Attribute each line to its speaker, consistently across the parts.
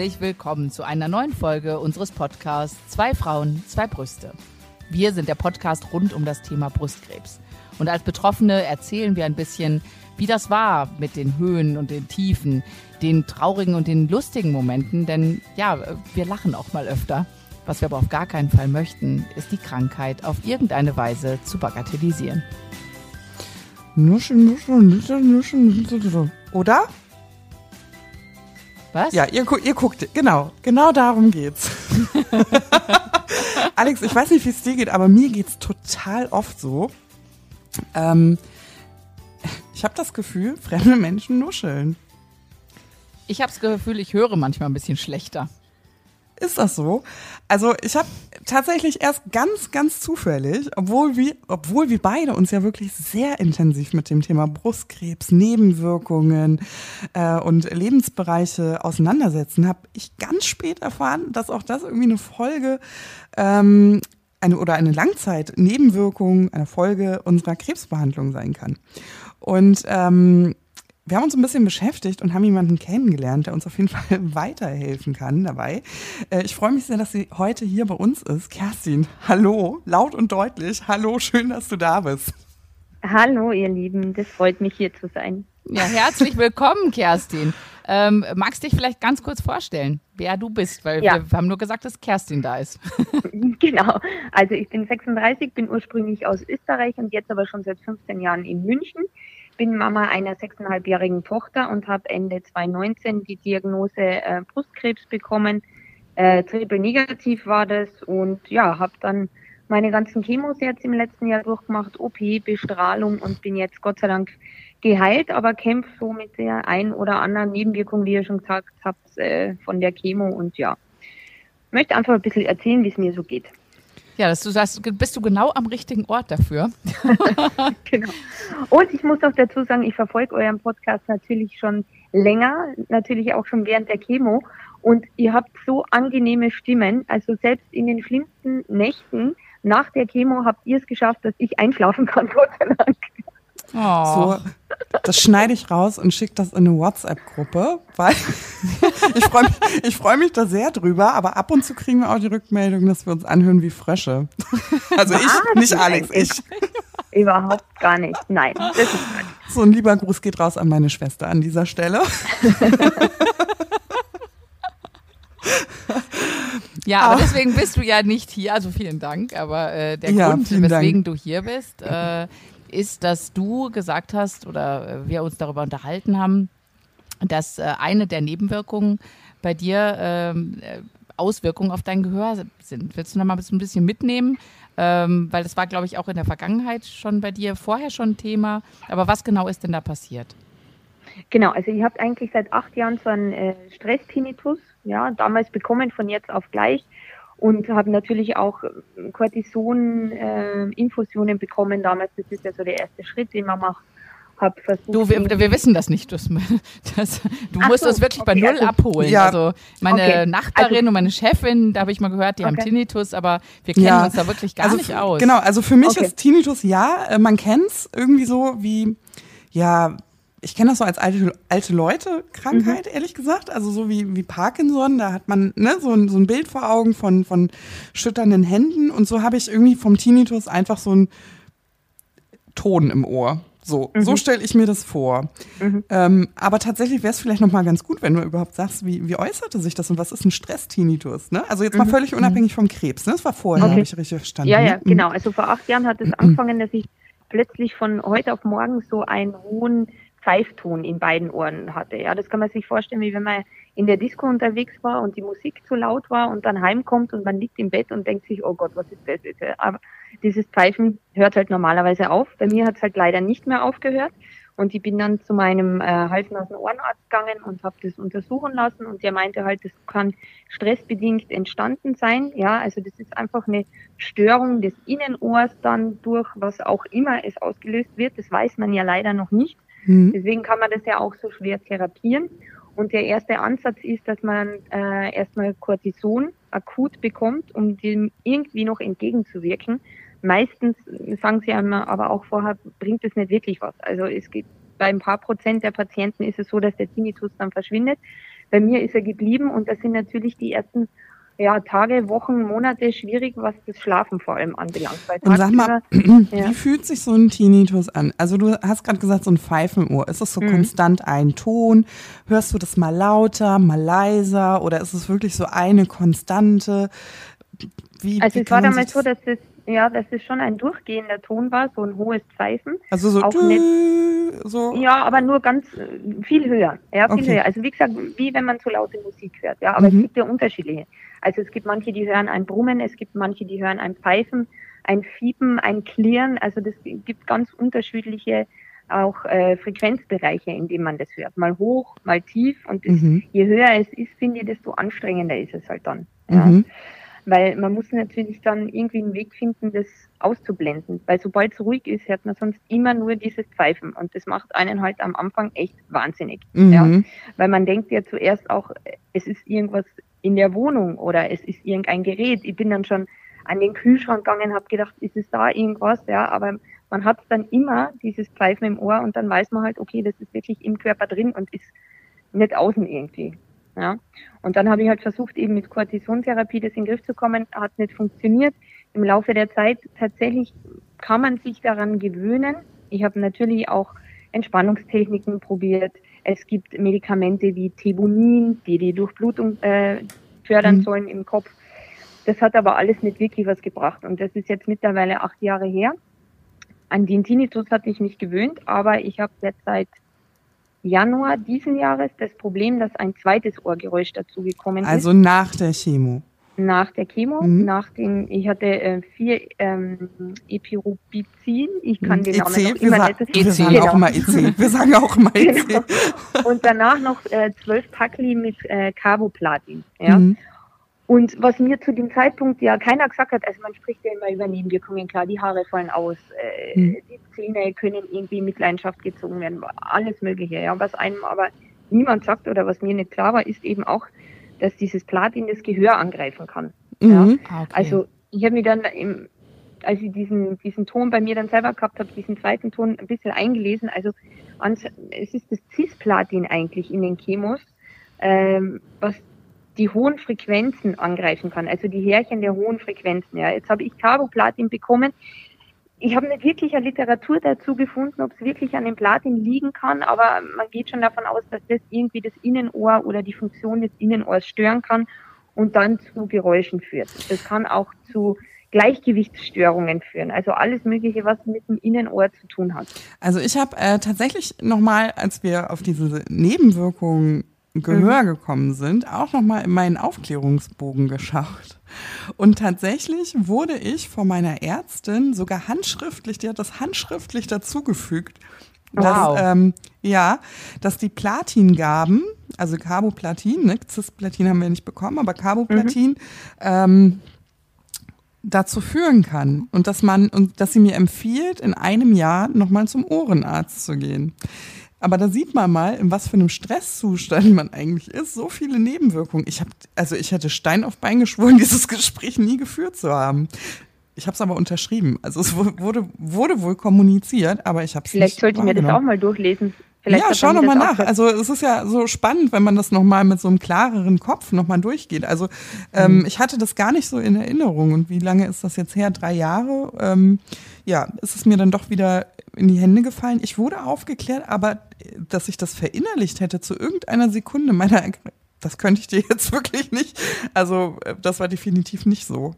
Speaker 1: Herzlich willkommen zu einer neuen Folge unseres Podcasts Zwei Frauen, zwei Brüste. Wir sind der Podcast rund um das Thema Brustkrebs. Und als Betroffene erzählen wir ein bisschen, wie das war mit den Höhen und den Tiefen, den traurigen und den lustigen Momenten. Denn ja, wir lachen auch mal öfter. Was wir aber auf gar keinen Fall möchten, ist die Krankheit auf irgendeine Weise zu bagatellisieren.
Speaker 2: Oder?
Speaker 1: Was?
Speaker 2: Ja, ihr, ihr guckt, genau, genau darum geht's. Alex, ich weiß nicht, wie es dir geht, aber mir geht's total oft so. Ähm, ich habe das Gefühl, fremde Menschen nuscheln.
Speaker 1: Ich habe das Gefühl, ich höre manchmal ein bisschen schlechter.
Speaker 2: Ist das so? Also ich habe tatsächlich erst ganz, ganz zufällig, obwohl wir, obwohl wir beide uns ja wirklich sehr intensiv mit dem Thema Brustkrebs, Nebenwirkungen äh, und Lebensbereiche auseinandersetzen, habe ich ganz spät erfahren, dass auch das irgendwie eine Folge ähm, eine oder eine Langzeit-Nebenwirkung, eine Folge unserer Krebsbehandlung sein kann. Und ähm, wir haben uns ein bisschen beschäftigt und haben jemanden kennengelernt, der uns auf jeden Fall weiterhelfen kann dabei. Äh, ich freue mich sehr, dass sie heute hier bei uns ist. Kerstin, hallo, laut und deutlich. Hallo, schön, dass du da bist.
Speaker 3: Hallo, ihr Lieben, das freut mich hier zu sein.
Speaker 1: Ja, herzlich willkommen, Kerstin. Ähm, magst dich vielleicht ganz kurz vorstellen, wer du bist? Weil ja. wir haben nur gesagt, dass Kerstin da ist.
Speaker 3: genau. Also ich bin 36, bin ursprünglich aus Österreich und jetzt aber schon seit 15 Jahren in München bin Mama einer sechseinhalbjährigen Tochter und habe Ende 2019 die Diagnose äh, Brustkrebs bekommen. Äh, triple negativ war das und ja, habe dann meine ganzen Chemos jetzt im letzten Jahr durchgemacht, OP, Bestrahlung und bin jetzt Gott sei Dank geheilt, aber kämpfe so mit der ein oder anderen Nebenwirkung, wie ihr schon gesagt habt, äh, von der Chemo und ja. Möchte einfach ein bisschen erzählen, wie es mir so geht.
Speaker 1: Ja, dass du sagst, bist du genau am richtigen Ort dafür.
Speaker 3: genau. Und ich muss auch dazu sagen, ich verfolge euren Podcast natürlich schon länger, natürlich auch schon während der Chemo. Und ihr habt so angenehme Stimmen. Also selbst in den schlimmsten Nächten nach der Chemo habt ihr es geschafft, dass ich einschlafen kann, Gott sei Dank.
Speaker 2: Oh. So, das schneide ich raus und schicke das in eine WhatsApp-Gruppe, weil ich freue mich, freu mich da sehr drüber, aber ab und zu kriegen wir auch die Rückmeldung, dass wir uns anhören wie Frösche. Also ich, Was? nicht Alex, ich.
Speaker 3: Überhaupt gar nicht. Nein, das ist
Speaker 2: So ein lieber Gruß geht raus an meine Schwester an dieser Stelle.
Speaker 1: Ja, aber deswegen bist du ja nicht hier, also vielen Dank. Aber äh, der ja, Grund, weswegen Dank. du hier bist, äh, ist, dass du gesagt hast oder äh, wir uns darüber unterhalten haben, dass äh, eine der Nebenwirkungen bei dir ähm, äh, Auswirkungen auf dein Gehör sind. Willst du noch mal ein bisschen mitnehmen? Ähm, weil das war, glaube ich, auch in der Vergangenheit schon bei dir vorher schon ein Thema. Aber was genau ist denn da passiert?
Speaker 3: Genau, also ich habe eigentlich seit acht Jahren so einen äh, Stress-Tinnitus, ja, damals bekommen, von jetzt auf gleich und habe natürlich auch Cortison-Infusionen äh, bekommen damals. Das ist ja so der erste Schritt, den man macht. Hab versucht,
Speaker 1: du, wir, wir wissen das nicht. Das, das, du Ach musst so, das wirklich okay, bei Null also, abholen. Ja. Also meine okay. Nachbarin also, und meine Chefin, da habe ich mal gehört, die okay. haben Tinnitus, aber wir kennen ja. uns da wirklich gar
Speaker 2: also,
Speaker 1: nicht aus.
Speaker 2: Genau, also für mich ist Tinnitus ja, äh, man kennt es irgendwie so wie, ja, ich kenne das so als alte, alte Leute-Krankheit, mhm. ehrlich gesagt. Also so wie, wie Parkinson, da hat man ne, so, ein, so ein Bild vor Augen von, von schütternden Händen. Und so habe ich irgendwie vom Tinnitus einfach so einen Ton im Ohr. So, mhm. so stelle ich mir das vor. Mhm. Ähm, aber tatsächlich wäre es vielleicht noch mal ganz gut, wenn du überhaupt sagst, wie, wie äußerte sich das und was ist ein Stress-Tinnitus? Ne? Also jetzt mal mhm. völlig unabhängig vom Krebs. Ne? Das war vorher, okay. habe ich richtig verstanden.
Speaker 3: Ja, ja, ne? genau. Also vor acht Jahren hat es angefangen, dass ich plötzlich von heute auf morgen so einen hohen Pfeifton in beiden Ohren hatte. Ja, das kann man sich vorstellen, wie wenn man in der Disco unterwegs war und die Musik zu laut war und dann heimkommt und man liegt im Bett und denkt sich, oh Gott, was ist das jetzt? Aber dieses Pfeifen hört halt normalerweise auf. Bei mir hat es halt leider nicht mehr aufgehört. Und ich bin dann zu meinem äh, Hals-Nasen-Ohrenarzt gegangen und habe das untersuchen lassen und der meinte halt, das kann stressbedingt entstanden sein. Ja, also das ist einfach eine Störung des Innenohrs dann durch was auch immer es ausgelöst wird. Das weiß man ja leider noch nicht. Mhm. Deswegen kann man das ja auch so schwer therapieren. Und der erste Ansatz ist, dass man äh, erstmal Cortison akut bekommt, um dem irgendwie noch entgegenzuwirken. Meistens sagen sie einmal aber auch vorher, bringt es nicht wirklich was. Also es geht bei ein paar Prozent der Patienten ist es so, dass der Tinnitus dann verschwindet. bei mir ist er geblieben und das sind natürlich die ersten ja, Tage, Wochen, Monate schwierig, was das Schlafen vor allem anbelangt.
Speaker 2: Und sag mal, ja. wie fühlt sich so ein Tinnitus an? Also du hast gerade gesagt, so ein Pfeifenohr. Ist das so mhm. konstant ein Ton? Hörst du das mal lauter, mal leiser oder ist es wirklich so eine Konstante?
Speaker 3: Wie, also wie es war damals so, dass das ja, dass es schon ein durchgehender Ton war, so ein hohes Pfeifen.
Speaker 2: Also so, auch nicht,
Speaker 3: so. Ja, aber nur ganz äh, viel höher. Ja, viel okay. höher. Also wie gesagt, wie wenn man so laute Musik hört. Ja, aber mhm. es gibt ja unterschiedliche. Also es gibt manche, die hören ein Brummen, es gibt manche, die hören ein Pfeifen, ein Fiepen, ein Klirren. Also das gibt ganz unterschiedliche auch äh, Frequenzbereiche, in denen man das hört. Mal hoch, mal tief. Und das, mhm. je höher es ist, finde ich, desto anstrengender ist es halt dann. Ja. Mhm. Weil man muss natürlich dann irgendwie einen Weg finden, das auszublenden. Weil sobald es ruhig ist, hört man sonst immer nur dieses Pfeifen. Und das macht einen halt am Anfang echt wahnsinnig. Mhm. Ja? Weil man denkt ja zuerst auch, es ist irgendwas in der Wohnung oder es ist irgendein Gerät. Ich bin dann schon an den Kühlschrank gegangen, habe gedacht, ist es da irgendwas? Ja, aber man hat dann immer dieses Pfeifen im Ohr und dann weiß man halt, okay, das ist wirklich im Körper drin und ist nicht außen irgendwie. Ja. Und dann habe ich halt versucht, eben mit Cortisontherapie das in den Griff zu kommen, hat nicht funktioniert. Im Laufe der Zeit tatsächlich kann man sich daran gewöhnen. Ich habe natürlich auch Entspannungstechniken probiert. Es gibt Medikamente wie Thebunin, die die Durchblutung äh, fördern mhm. sollen im Kopf. Das hat aber alles nicht wirklich was gebracht. Und das ist jetzt mittlerweile acht Jahre her. An den Tinnitus hatte ich mich gewöhnt, aber ich habe jetzt seit Januar diesen Jahres das Problem, dass ein zweites Ohrgeräusch dazugekommen
Speaker 2: ist. Also nach der Chemo.
Speaker 3: Nach der Chemo, mhm. nach dem, ich hatte äh, vier ähm, Epirubizin, ich kann mhm. den Namen EC, noch immer
Speaker 2: nicht. Wir sagen genau. auch immer EC, wir sagen auch immer EC. Genau.
Speaker 3: Und danach noch äh, zwölf Packli mit äh, Carboplatin. Ja? Mhm. Und was mir zu dem Zeitpunkt ja keiner gesagt hat, also man spricht ja immer über Nebenwirkungen, klar, die Haare fallen aus, äh, mhm. die Zähne können irgendwie mit Leidenschaft gezogen werden, alles Mögliche. Ja, was einem aber niemand sagt oder was mir nicht klar war, ist eben auch, dass dieses Platin das Gehör angreifen kann. Mhm. Ja? Ah, okay. Also ich habe mir dann im, als ich diesen, diesen Ton bei mir dann selber gehabt habe, diesen zweiten Ton ein bisschen eingelesen. Also es ist das Cisplatin eigentlich in den Chemos, ähm, was die hohen Frequenzen angreifen kann, also die Härchen der hohen Frequenzen. Ja. Jetzt habe ich Carboplatin bekommen. Ich habe nicht wirklich eine Literatur dazu gefunden, ob es wirklich an dem Platin liegen kann, aber man geht schon davon aus, dass das irgendwie das Innenohr oder die Funktion des Innenohrs stören kann und dann zu Geräuschen führt. Das kann auch zu Gleichgewichtsstörungen führen. Also alles Mögliche, was mit dem Innenohr zu tun hat.
Speaker 2: Also ich habe äh, tatsächlich nochmal, als wir auf diese Nebenwirkungen Gehör mhm. gekommen sind, auch nochmal in meinen Aufklärungsbogen geschaut. Und tatsächlich wurde ich von meiner Ärztin sogar handschriftlich, die hat das handschriftlich dazugefügt, wow. dass, ähm, ja, dass die Platingaben, also Carboplatin, ne, Cisplatin haben wir nicht bekommen, aber Carboplatin, mhm. ähm, dazu führen kann und dass man und dass sie mir empfiehlt, in einem Jahr nochmal zum Ohrenarzt zu gehen. Aber da sieht man mal, in was für einem Stresszustand man eigentlich ist. So viele Nebenwirkungen. Ich habe, also ich hätte Stein auf Bein geschworen, dieses Gespräch nie geführt zu haben. Ich habe es aber unterschrieben. Also es wurde, wurde wohl kommuniziert, aber ich habe es
Speaker 3: Vielleicht sollte ich mir das auch mal durchlesen. Vielleicht
Speaker 2: ja, schau nochmal nach. Also es ist ja so spannend, wenn man das nochmal mit so einem klareren Kopf nochmal durchgeht. Also ähm, mhm. ich hatte das gar nicht so in Erinnerung. Und wie lange ist das jetzt her? Drei Jahre? Ähm, ja, ist es mir dann doch wieder in die Hände gefallen. Ich wurde aufgeklärt, aber dass ich das verinnerlicht hätte zu irgendeiner Sekunde meiner, das könnte ich dir jetzt wirklich nicht. Also äh, das war definitiv nicht so.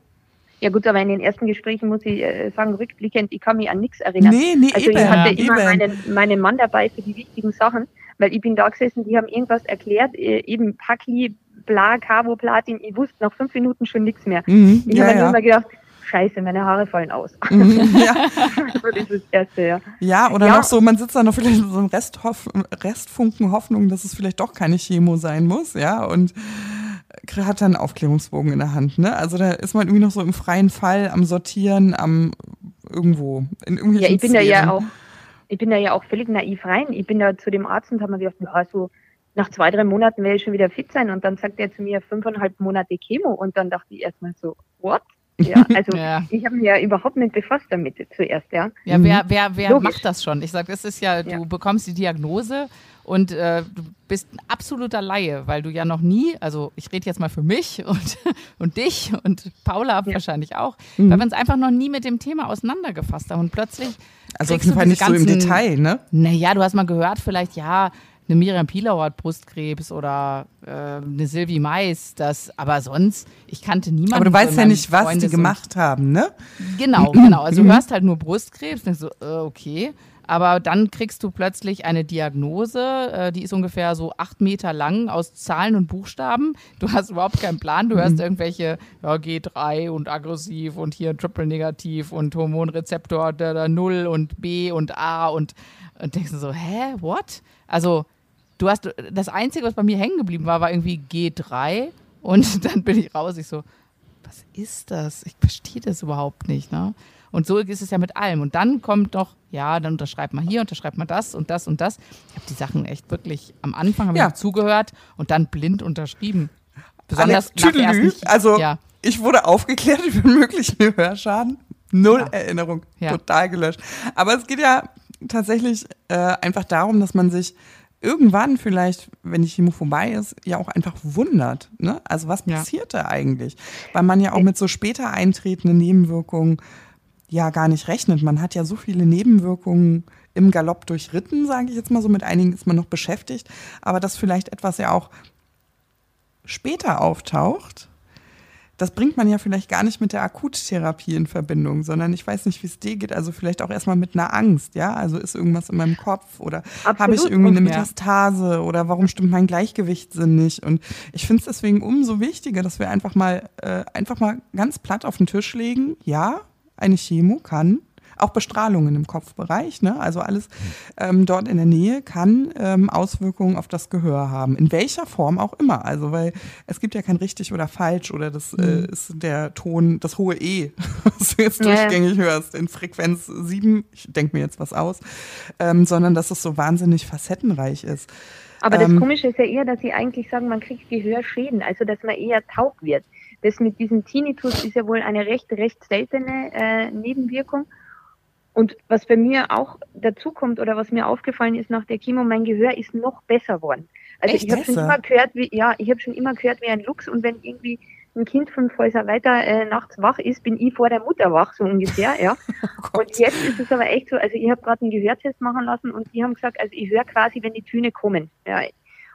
Speaker 3: Ja gut, aber in den ersten Gesprächen muss ich äh, sagen, rückblickend, ich kann mich an nichts erinnern.
Speaker 2: Nee, nee,
Speaker 3: also
Speaker 2: eben,
Speaker 3: ich hatte immer meinen, meinen Mann dabei für die wichtigen Sachen, weil ich bin da gesessen, die haben irgendwas erklärt, äh, eben Packli, bla, Carboplatin, ich wusste nach fünf Minuten schon nichts mehr.
Speaker 2: Mhm,
Speaker 3: ich
Speaker 2: ja,
Speaker 3: habe
Speaker 2: ja.
Speaker 3: nur immer gedacht, scheiße, meine Haare fallen aus. Mhm, ja. ist das Erste, ja.
Speaker 2: Ja, oder ja. noch so, man sitzt da noch vielleicht mit so einem Resthoff Restfunken Hoffnung, dass es vielleicht doch keine Chemo sein muss, ja, und hat dann einen Aufklärungsbogen in der Hand, ne? Also da ist man irgendwie noch so im freien Fall am Sortieren, am irgendwo, in
Speaker 3: Ja, ich bin Szenen. da ja auch, ich bin da ja auch völlig naiv rein. Ich bin da zu dem Arzt und habe mir gedacht, ja, so nach zwei, drei Monaten werde ich schon wieder fit sein. Und dann sagt er zu mir fünfeinhalb Monate Chemo. Und dann dachte ich erstmal so, what? Ja, also ja. ich habe mich ja überhaupt nicht befasst damit zuerst, ja.
Speaker 1: Ja, mhm. wer, wer, wer macht das schon? Ich sage, das ist ja, du ja. bekommst die Diagnose und äh, du bist ein absoluter Laie, weil du ja noch nie, also ich rede jetzt mal für mich und, und dich und Paula ja. wahrscheinlich auch, mhm. weil wir uns einfach noch nie mit dem Thema auseinandergefasst haben und plötzlich.
Speaker 2: Also auf jeden Fall nicht ganzen, so im Detail, ne?
Speaker 1: Naja, du hast mal gehört, vielleicht, ja, eine Miriam Pielauer hat Brustkrebs oder äh, eine Sylvie Mais, das, aber sonst, ich kannte niemanden.
Speaker 2: Aber du weißt ja nicht, was Freunde die gemacht haben, ne?
Speaker 1: Genau, genau. Also du hörst halt nur Brustkrebs, denkst so, äh, okay. Aber dann kriegst du plötzlich eine Diagnose, äh, die ist ungefähr so acht Meter lang aus Zahlen und Buchstaben. Du hast überhaupt keinen Plan. Du hörst mhm. irgendwelche ja, G3 und aggressiv und hier Triple Negativ und Hormonrezeptor da, da, 0 und B und A und, und denkst du so, hä, what? Also du hast das Einzige, was bei mir hängen geblieben war, war irgendwie G3 und dann bin ich raus. Ich so, was ist das? Ich verstehe das überhaupt nicht. Ne? Und so ist es ja mit allem. Und dann kommt doch, ja, dann unterschreibt man hier, unterschreibt man das und das und das. Ich habe die Sachen echt wirklich am Anfang habe ja. ich zugehört und dann blind unterschrieben.
Speaker 2: Besonders Tüdelü, also ja. ich wurde aufgeklärt über möglichen Hörschaden. Null ja. Erinnerung, total gelöscht. Aber es geht ja tatsächlich äh, einfach darum, dass man sich irgendwann vielleicht, wenn die Chemo vorbei ist, ja auch einfach wundert. Ne? Also was passiert ja. da eigentlich? Weil man ja auch mit so später eintretenden Nebenwirkungen ja gar nicht rechnet. Man hat ja so viele Nebenwirkungen im Galopp durchritten, sage ich jetzt mal so. Mit einigen ist man noch beschäftigt. Aber dass vielleicht etwas ja auch später auftaucht, das bringt man ja vielleicht gar nicht mit der Akuttherapie in Verbindung, sondern ich weiß nicht, wie es dir geht. Also vielleicht auch erstmal mit einer Angst, ja? Also ist irgendwas in meinem Kopf oder habe ich irgendwie eine Metastase oder warum stimmt mein Gleichgewichtssinn nicht? Und ich finde es deswegen umso wichtiger, dass wir einfach mal, äh, einfach mal ganz platt auf den Tisch legen. Ja, eine Chemo kann auch Bestrahlungen im Kopfbereich, ne? also alles ähm, dort in der Nähe kann ähm, Auswirkungen auf das Gehör haben. In welcher Form auch immer. Also, weil es gibt ja kein richtig oder falsch oder das äh, mhm. ist der Ton, das hohe E, was du jetzt ja. durchgängig hörst, in Frequenz 7, ich denke mir jetzt was aus, ähm, sondern dass es so wahnsinnig facettenreich ist.
Speaker 3: Aber das ähm, Komische ist ja eher, dass sie eigentlich sagen, man kriegt Gehörschäden, also dass man eher taub wird. Das mit diesem Tinnitus ist ja wohl eine recht, recht seltene äh, Nebenwirkung. Und was bei mir auch dazu kommt oder was mir aufgefallen ist nach der Chemo, mein Gehör ist noch besser geworden. Also Echt ich habe schon immer gehört, wie ja, ich habe schon immer gehört wie ein Lux und wenn irgendwie ein Kind fünf Häuser weiter äh, nachts wach ist, bin ich vor der Mutter wach, so ungefähr, ja. Oh und jetzt ist es aber echt so, also ich habe gerade einen Gehörtest machen lassen und die haben gesagt, also ich höre quasi, wenn die Töne kommen. Ja,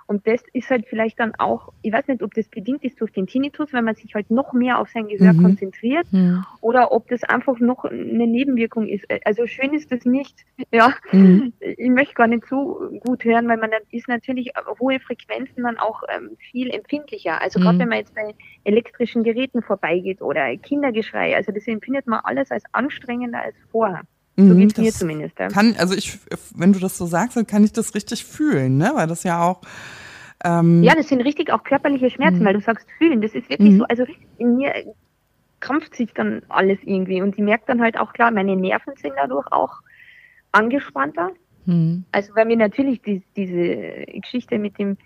Speaker 3: und das ist halt vielleicht dann auch, ich weiß nicht, ob das bedingt ist durch den Tinnitus, wenn man sich halt noch mehr auf sein Gehör mhm. konzentriert mhm. oder ob das einfach noch eine Nebenwirkung ist. Also schön ist das nicht. Ja, mhm. ich möchte gar nicht so gut hören, weil man dann ist natürlich hohe Frequenzen dann auch ähm, viel empfindlicher. Also gerade mhm. wenn man jetzt bei elektrischen Geräten vorbeigeht oder Kindergeschrei, also das empfindet man alles als anstrengender als vorher. So mhm, geht mir zumindest. Ja.
Speaker 2: Kann, also ich, wenn du das so sagst, dann kann ich das richtig fühlen, ne? Weil das ja auch.
Speaker 3: Ähm ja, das sind richtig auch körperliche Schmerzen, mhm. weil du sagst fühlen. Das ist wirklich mhm. so, also in mir krampft sich dann alles irgendwie und ich merke dann halt auch klar, meine Nerven sind dadurch auch angespannter. Mhm. Also weil mir natürlich die, diese Geschichte mit dem,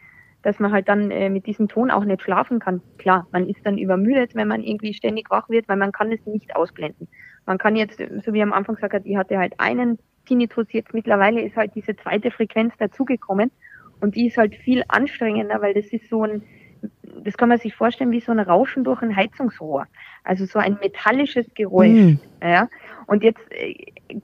Speaker 3: dass man halt dann äh, mit diesem Ton auch nicht schlafen kann. Klar, man ist dann übermüdet, wenn man irgendwie ständig wach wird, weil man kann es nicht ausblenden. Man kann jetzt, so wie am Anfang gesagt hat, ich hatte halt einen Tinnitus, jetzt mittlerweile ist halt diese zweite Frequenz dazugekommen und die ist halt viel anstrengender, weil das ist so ein, das kann man sich vorstellen wie so ein Rauschen durch ein Heizungsrohr. Also so ein metallisches Geräusch. Mhm. Ja. Und jetzt äh,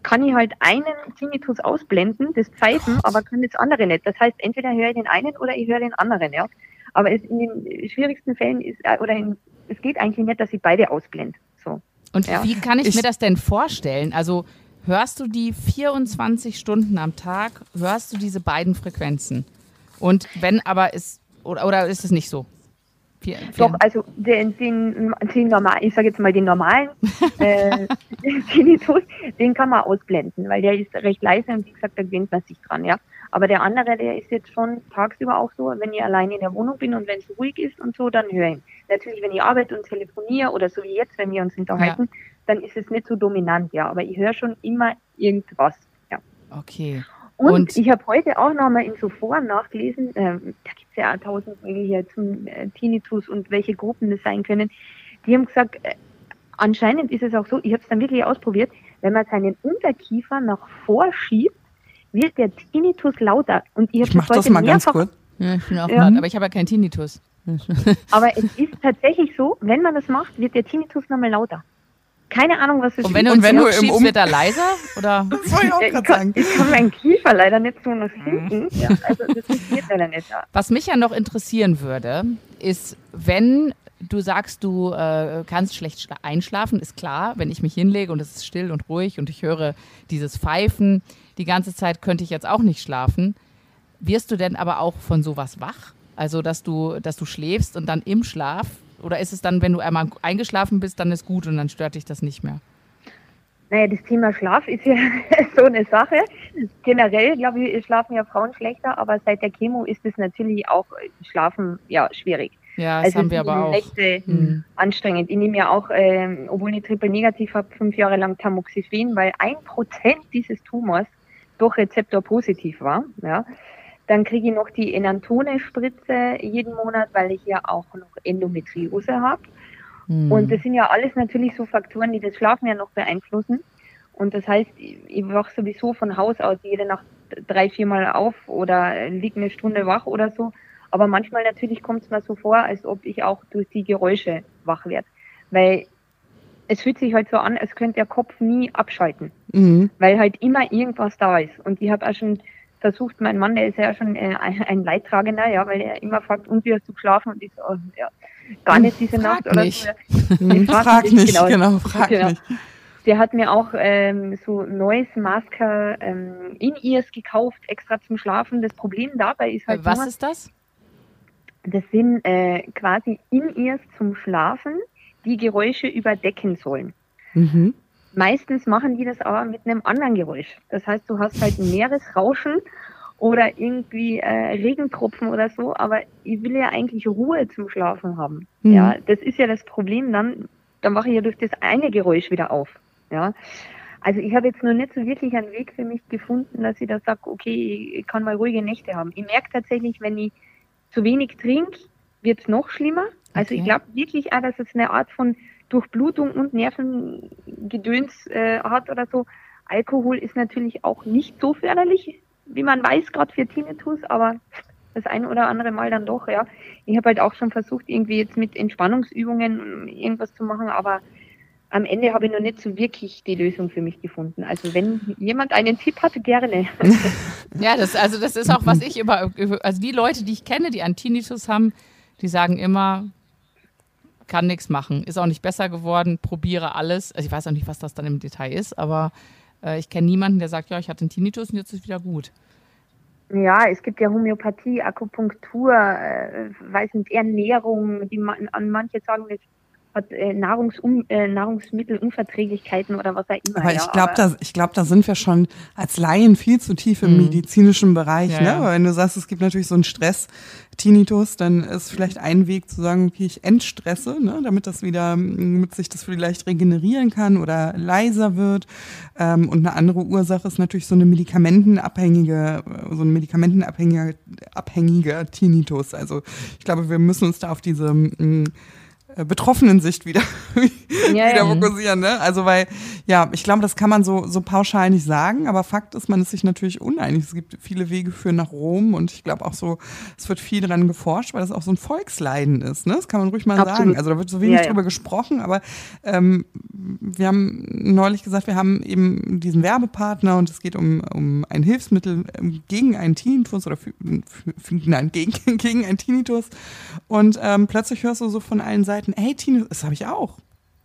Speaker 3: kann ich halt einen Tinnitus ausblenden, das Pfeifen, aber kann das andere nicht. Das heißt, entweder höre ich den einen oder ich höre den anderen. Ja. Aber es in den schwierigsten Fällen ist, äh, oder in, es geht eigentlich nicht, dass ich beide ausblende. So.
Speaker 1: Und ja. wie kann ich, ich mir das denn vorstellen? Also hörst du die 24 Stunden am Tag, hörst du diese beiden Frequenzen? Und wenn aber ist, oder, oder ist es nicht so?
Speaker 3: Vier, vier. Doch, also den, den, den normal, ich sage jetzt mal den normalen äh, Tinnitus, den kann man ausblenden, weil der ist recht leise und wie gesagt, da gewöhnt man sich dran, ja. Aber der andere, der ist jetzt schon tagsüber auch so, wenn ich alleine in der Wohnung bin und wenn es ruhig ist und so, dann höre ich. Natürlich, wenn ich arbeite und telefoniere oder so wie jetzt, wenn wir uns unterhalten, ja. dann ist es nicht so dominant, ja. Aber ich höre schon immer irgendwas, ja.
Speaker 1: Okay.
Speaker 3: Und, und ich habe heute auch nochmal in so Foren nachgelesen, äh, da gibt es ja auch tausend hier zum äh, Tinnitus und welche Gruppen das sein können. Die haben gesagt, äh, anscheinend ist es auch so, ich habe es dann wirklich ausprobiert, wenn man seinen Unterkiefer nach vorschiebt, wird der Tinnitus lauter.
Speaker 2: Und ich, ich mache das mal ganz kurz.
Speaker 1: Ja, ich bin auch ja. Laut, aber ich habe ja keinen Tinnitus.
Speaker 3: aber es ist tatsächlich so, wenn man das macht, wird der Tinnitus nochmal lauter. Keine Ahnung, was es
Speaker 1: ist. Und wenn du, und wenn du im um wird er leiser? Oder?
Speaker 2: Das soll ich auch
Speaker 3: gerade sagen. Ich kann meinen Kiefer leider nicht so nach hinten. Mhm. Ja, also das
Speaker 1: funktioniert leider nicht. Was mich ja noch interessieren würde, ist, wenn du sagst, du äh, kannst schlecht einschlafen, ist klar, wenn ich mich hinlege und es ist still und ruhig und ich höre dieses Pfeifen die ganze Zeit, könnte ich jetzt auch nicht schlafen. Wirst du denn aber auch von sowas wach? Also, dass du, dass du schläfst und dann im Schlaf? Oder ist es dann, wenn du einmal eingeschlafen bist, dann ist gut und dann stört dich das nicht mehr?
Speaker 3: Naja, das Thema Schlaf ist ja so eine Sache. Generell, glaube ich, schlafen ja Frauen schlechter, aber seit der Chemo ist es natürlich auch Schlafen ja schwierig.
Speaker 1: Ja, das also haben wir aber auch.
Speaker 3: Nächte mhm. anstrengend. Ich nehme ja auch, ähm, obwohl ich triple negativ habe, fünf Jahre lang Tamoxifen, weil ein Prozent dieses Tumors doch Rezeptor positiv war. Ja. Dann kriege ich noch die Enantone-Spritze jeden Monat, weil ich ja auch noch Endometriose habe. Mhm. Und das sind ja alles natürlich so Faktoren, die das Schlafen ja noch beeinflussen. Und das heißt, ich wache sowieso von Haus aus jede Nacht drei, viermal auf oder liege eine Stunde wach oder so. Aber manchmal natürlich kommt es mir so vor, als ob ich auch durch die Geräusche wach werde. Weil es fühlt sich halt so an, als könnte der Kopf nie abschalten. Mhm. Weil halt immer irgendwas da ist. Und ich habe auch schon versucht, mein Mann, der ist ja schon äh, ein Leidtragender, ja, weil er immer fragt, und wie hast du geschlafen? Und ich so, oh, ja, gar nicht diese
Speaker 1: frag
Speaker 3: Nacht.
Speaker 1: Nicht.
Speaker 2: Oder so. frag, frag nicht, genau, genau frag genau. nicht.
Speaker 3: Der hat mir auch ähm, so neues Masker ähm, in ears gekauft, extra zum Schlafen. Das Problem dabei ist halt.
Speaker 1: Was nur, ist das?
Speaker 3: Das sind äh, quasi In-Ears zum Schlafen, die Geräusche überdecken sollen. Mhm. Meistens machen die das aber mit einem anderen Geräusch. Das heißt, du hast halt ein Meeresrauschen oder irgendwie äh, Regentropfen oder so, aber ich will ja eigentlich Ruhe zum Schlafen haben. Mhm. Ja, das ist ja das Problem dann, dann mache ich ja durch das eine Geräusch wieder auf. Ja. Also ich habe jetzt noch nicht so wirklich einen Weg für mich gefunden, dass ich da sage, okay, ich kann mal ruhige Nächte haben. Ich merke tatsächlich, wenn ich zu wenig trinke, wird es noch schlimmer. Also okay. ich glaube wirklich auch, dass es eine Art von Durchblutung und Nervengedöns äh, hat oder so. Alkohol ist natürlich auch nicht so förderlich, wie man weiß, gerade für Tinnitus, aber das eine oder andere Mal dann doch, ja. Ich habe halt auch schon versucht, irgendwie jetzt mit Entspannungsübungen irgendwas zu machen, aber am Ende habe ich noch nicht so wirklich die Lösung für mich gefunden. Also wenn jemand einen Tipp hat, gerne.
Speaker 1: ja, das, also das ist auch, was ich über, also die Leute, die ich kenne, die Antinitus haben, die sagen immer, kann nichts machen, ist auch nicht besser geworden, probiere alles. Also ich weiß auch nicht, was das dann im Detail ist, aber äh, ich kenne niemanden, der sagt, ja, ich hatte einen Tinnitus und jetzt ist wieder gut.
Speaker 3: Ja, es gibt ja Homöopathie, Akupunktur, äh, weiß nicht, Ernährung, die man, an manche sagen, das Nahrungsum, äh, Nahrungsmittelunverträglichkeiten oder was auch immer.
Speaker 2: Aber ich glaube, da, ich glaube, da sind wir schon als Laien viel zu tief im mhm. medizinischen Bereich. Ja, ne? Ja. wenn du sagst, es gibt natürlich so einen Stress, Tinnitus, dann ist vielleicht ein Weg zu sagen, okay, ich entstresse, ne, damit das wieder, damit sich das vielleicht regenerieren kann oder leiser wird. Ähm, und eine andere Ursache ist natürlich so eine medikamentenabhängige, so ein medikamentenabhängiger abhängiger Tinnitus. Also ich glaube, wir müssen uns da auf diese mh, äh, betroffenen Sicht wieder, ja, wieder fokussieren. Ne? Also weil, ja, ich glaube, das kann man so, so pauschal nicht sagen, aber Fakt ist, man ist sich natürlich uneinig. Es gibt viele Wege für nach Rom und ich glaube auch so, es wird viel daran geforscht, weil das auch so ein Volksleiden ist. Ne? Das kann man ruhig mal Absolut. sagen. Also da wird so wenig ja, drüber gesprochen, aber ähm, wir haben neulich gesagt, wir haben eben diesen Werbepartner und es geht um, um ein Hilfsmittel ähm, gegen einen Tinnitus oder für, für, nein, gegen, gegen einen Tinnitus und ähm, plötzlich hörst du so von allen Seiten, Seiten, hey Tine, das habe ich auch.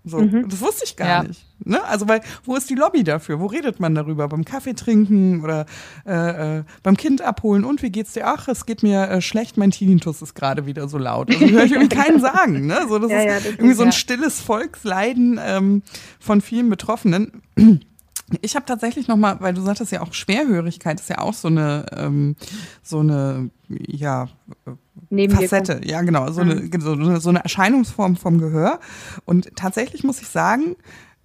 Speaker 2: So, mhm. das wusste ich gar ja. nicht. Ne? Also, weil, wo ist die Lobby dafür? Wo redet man darüber? Beim Kaffee trinken oder äh, äh, beim Kind abholen? Und wie geht's dir? Ach, es geht mir äh, schlecht, mein Tinnitus ist gerade wieder so laut. Also höre ich irgendwie keinen sagen. Ne? So, das ja, ist ja, das irgendwie ist, so ein stilles Volksleiden ähm, von vielen Betroffenen. Ich habe tatsächlich noch mal, weil du sagtest ja auch Schwerhörigkeit ist ja auch so eine ähm, so eine ja Facette, ja genau, so, mhm. eine, so, so, eine Erscheinungsform vom Gehör. Und tatsächlich muss ich sagen,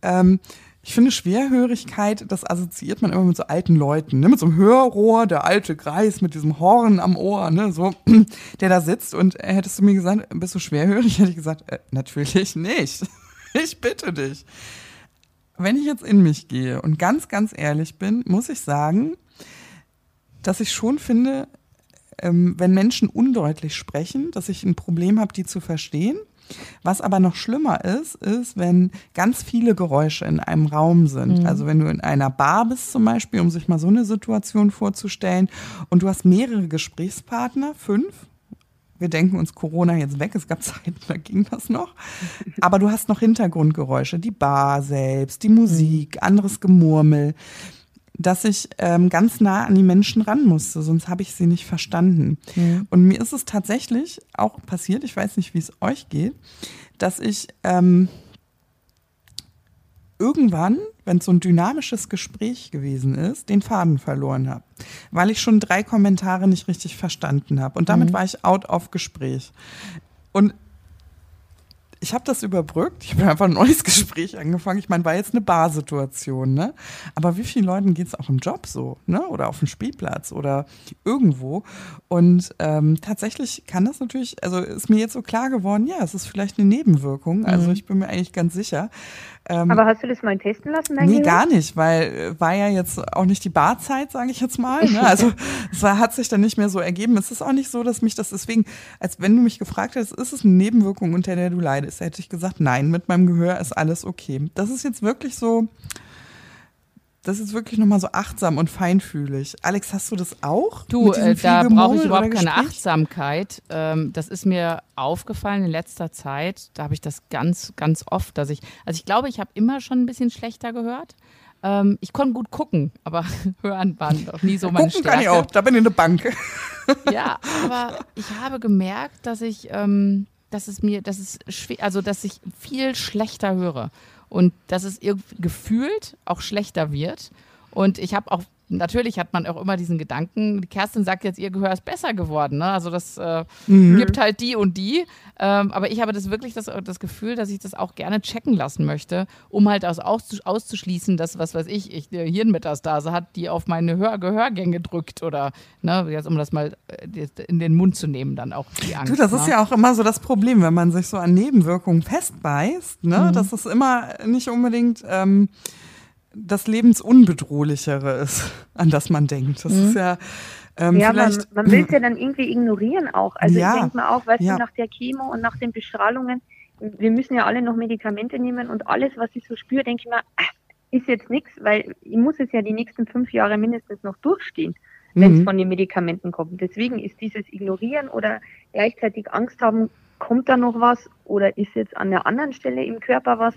Speaker 2: ähm, ich finde Schwerhörigkeit, das assoziiert man immer mit so alten Leuten, ne? mit so einem Hörrohr, der alte Greis mit diesem Horn am Ohr, ne? so, der da sitzt. Und hättest du mir gesagt, bist du schwerhörig, hätte ich gesagt, äh, natürlich nicht. ich bitte dich. Wenn ich jetzt in mich gehe und ganz, ganz ehrlich bin, muss ich sagen, dass ich schon finde, ähm, wenn Menschen undeutlich sprechen, dass ich ein Problem habe, die zu verstehen. Was aber noch schlimmer ist, ist, wenn ganz viele Geräusche in einem Raum sind. Mhm. Also wenn du in einer Bar bist zum Beispiel, um sich mal so eine Situation vorzustellen, und du hast mehrere Gesprächspartner, fünf. Wir denken uns Corona jetzt weg. Es gab Zeiten, da ging das noch. Aber du hast noch Hintergrundgeräusche, die Bar selbst, die Musik, anderes Gemurmel dass ich ähm, ganz nah an die Menschen ran musste, sonst habe ich sie nicht verstanden. Mhm. Und mir ist es tatsächlich auch passiert, ich weiß nicht, wie es euch geht, dass ich ähm, irgendwann, wenn es so ein dynamisches Gespräch gewesen ist, den Faden verloren habe, weil ich schon drei Kommentare nicht richtig verstanden habe. Und damit mhm. war ich out of Gespräch. Und ich habe das überbrückt. Ich habe einfach ein neues Gespräch angefangen. Ich meine, war jetzt eine Barsituation, ne? Aber wie vielen Leuten geht es auch im Job so, ne? Oder auf dem Spielplatz oder irgendwo. Und ähm, tatsächlich kann das natürlich, also ist mir jetzt so klar geworden, ja, es ist vielleicht eine Nebenwirkung. Also mhm. ich bin mir eigentlich ganz sicher.
Speaker 3: Ähm, Aber hast du das mal testen lassen?
Speaker 2: Nee, Gehör? gar nicht, weil äh, war ja jetzt auch nicht die Barzeit, sage ich jetzt mal. Ne? Also es war, hat sich dann nicht mehr so ergeben. Es ist auch nicht so, dass mich das deswegen, als wenn du mich gefragt hättest, ist es eine Nebenwirkung, unter der du leidest, hätte ich gesagt, nein, mit meinem Gehör ist alles okay. Das ist jetzt wirklich so, das ist wirklich nochmal so achtsam und feinfühlig. Alex, hast du das auch?
Speaker 1: Du, äh, da brauche ich überhaupt keine Achtsamkeit. Ähm, das ist mir aufgefallen in letzter Zeit. Da habe ich das ganz, ganz oft, dass ich, also ich glaube, ich habe immer schon ein bisschen schlechter gehört. Ähm, ich konnte gut gucken, aber hören war noch nie so meine gucken Stärke. kann ich auch,
Speaker 2: da bin ich eine Bank.
Speaker 1: ja, aber ich habe gemerkt, dass ich, ähm, dass es mir, dass es schwer, also dass ich viel schlechter höre und dass es gefühlt auch schlechter wird. Und ich habe auch natürlich hat man auch immer diesen Gedanken, Kerstin sagt jetzt, ihr Gehör ist besser geworden. Ne? Also das äh, mhm. gibt halt die und die. Ähm, aber ich habe das wirklich das, das Gefühl, dass ich das auch gerne checken lassen möchte, um halt aus, auszuschließen, dass, was weiß ich, ich äh, Hirnmetastase hat, die auf meine Hör Gehörgänge drückt oder, ne, jetzt um das mal äh, in den Mund zu nehmen, dann auch die Angst.
Speaker 2: Du, das ne? ist ja auch immer so das Problem, wenn man sich so an Nebenwirkungen festbeißt, ne? Mhm. Das ist immer nicht unbedingt. Ähm, das Lebensunbedrohlichere ist, an das man denkt. Das mhm. ist ja.
Speaker 3: Ähm, ja, man, man will es ja dann irgendwie ignorieren auch. Also ja, ich denke mal auch, weißt ja. du, nach der Chemo und nach den Bestrahlungen, wir müssen ja alle noch Medikamente nehmen und alles, was ich so spüre, denke ich mir, ach, ist jetzt nichts, weil ich muss es ja die nächsten fünf Jahre mindestens noch durchstehen, wenn es mhm. von den Medikamenten kommt. Deswegen ist dieses Ignorieren oder gleichzeitig Angst haben, kommt da noch was oder ist jetzt an der anderen Stelle im Körper was,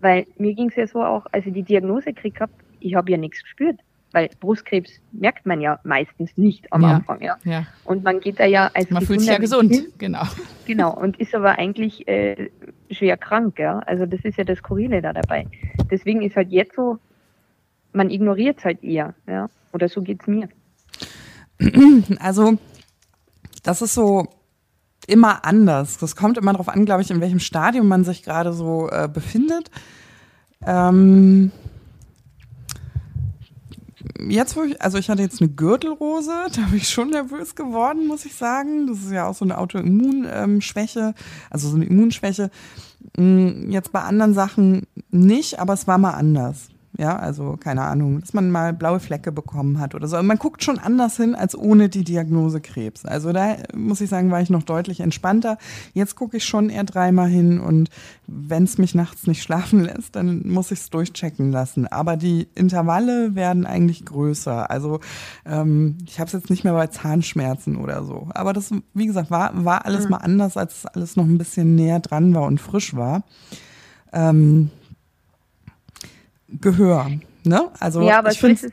Speaker 3: weil mir ging es ja so auch, als ich die Diagnose gekriegt habe, ich habe ja nichts gespürt. Weil Brustkrebs merkt man ja meistens nicht am ja, Anfang, ja. ja. Und man geht da ja als
Speaker 1: Man fühlt sich ja gesund, hin, genau.
Speaker 3: Genau, und ist aber eigentlich äh, schwer krank, ja. Also das ist ja das Skurrile da dabei. Deswegen ist halt jetzt so, man ignoriert es halt eher, ja. Oder so geht's mir.
Speaker 2: Also, das ist so, immer anders. Das kommt immer darauf an, glaube ich, in welchem Stadium man sich gerade so äh, befindet. Ähm, jetzt, wo ich, also ich hatte jetzt eine Gürtelrose, da bin ich schon nervös geworden, muss ich sagen. Das ist ja auch so eine Autoimmunschwäche, also so eine Immunschwäche. Mm, jetzt bei anderen Sachen nicht, aber es war mal anders. Ja, also keine Ahnung, dass man mal blaue Flecke bekommen hat oder so. man guckt schon anders hin als ohne die Diagnose Krebs. Also da muss ich sagen, war ich noch deutlich entspannter. Jetzt gucke ich schon eher dreimal hin und wenn es mich nachts nicht schlafen lässt, dann muss ich es durchchecken lassen. Aber die Intervalle werden eigentlich größer. Also ähm, ich habe es jetzt nicht mehr bei Zahnschmerzen oder so. Aber das, wie gesagt, war, war alles mhm. mal anders, als alles noch ein bisschen näher dran war und frisch war. Ähm, Gehör. Ne? Also
Speaker 3: ja, aber
Speaker 2: ich finde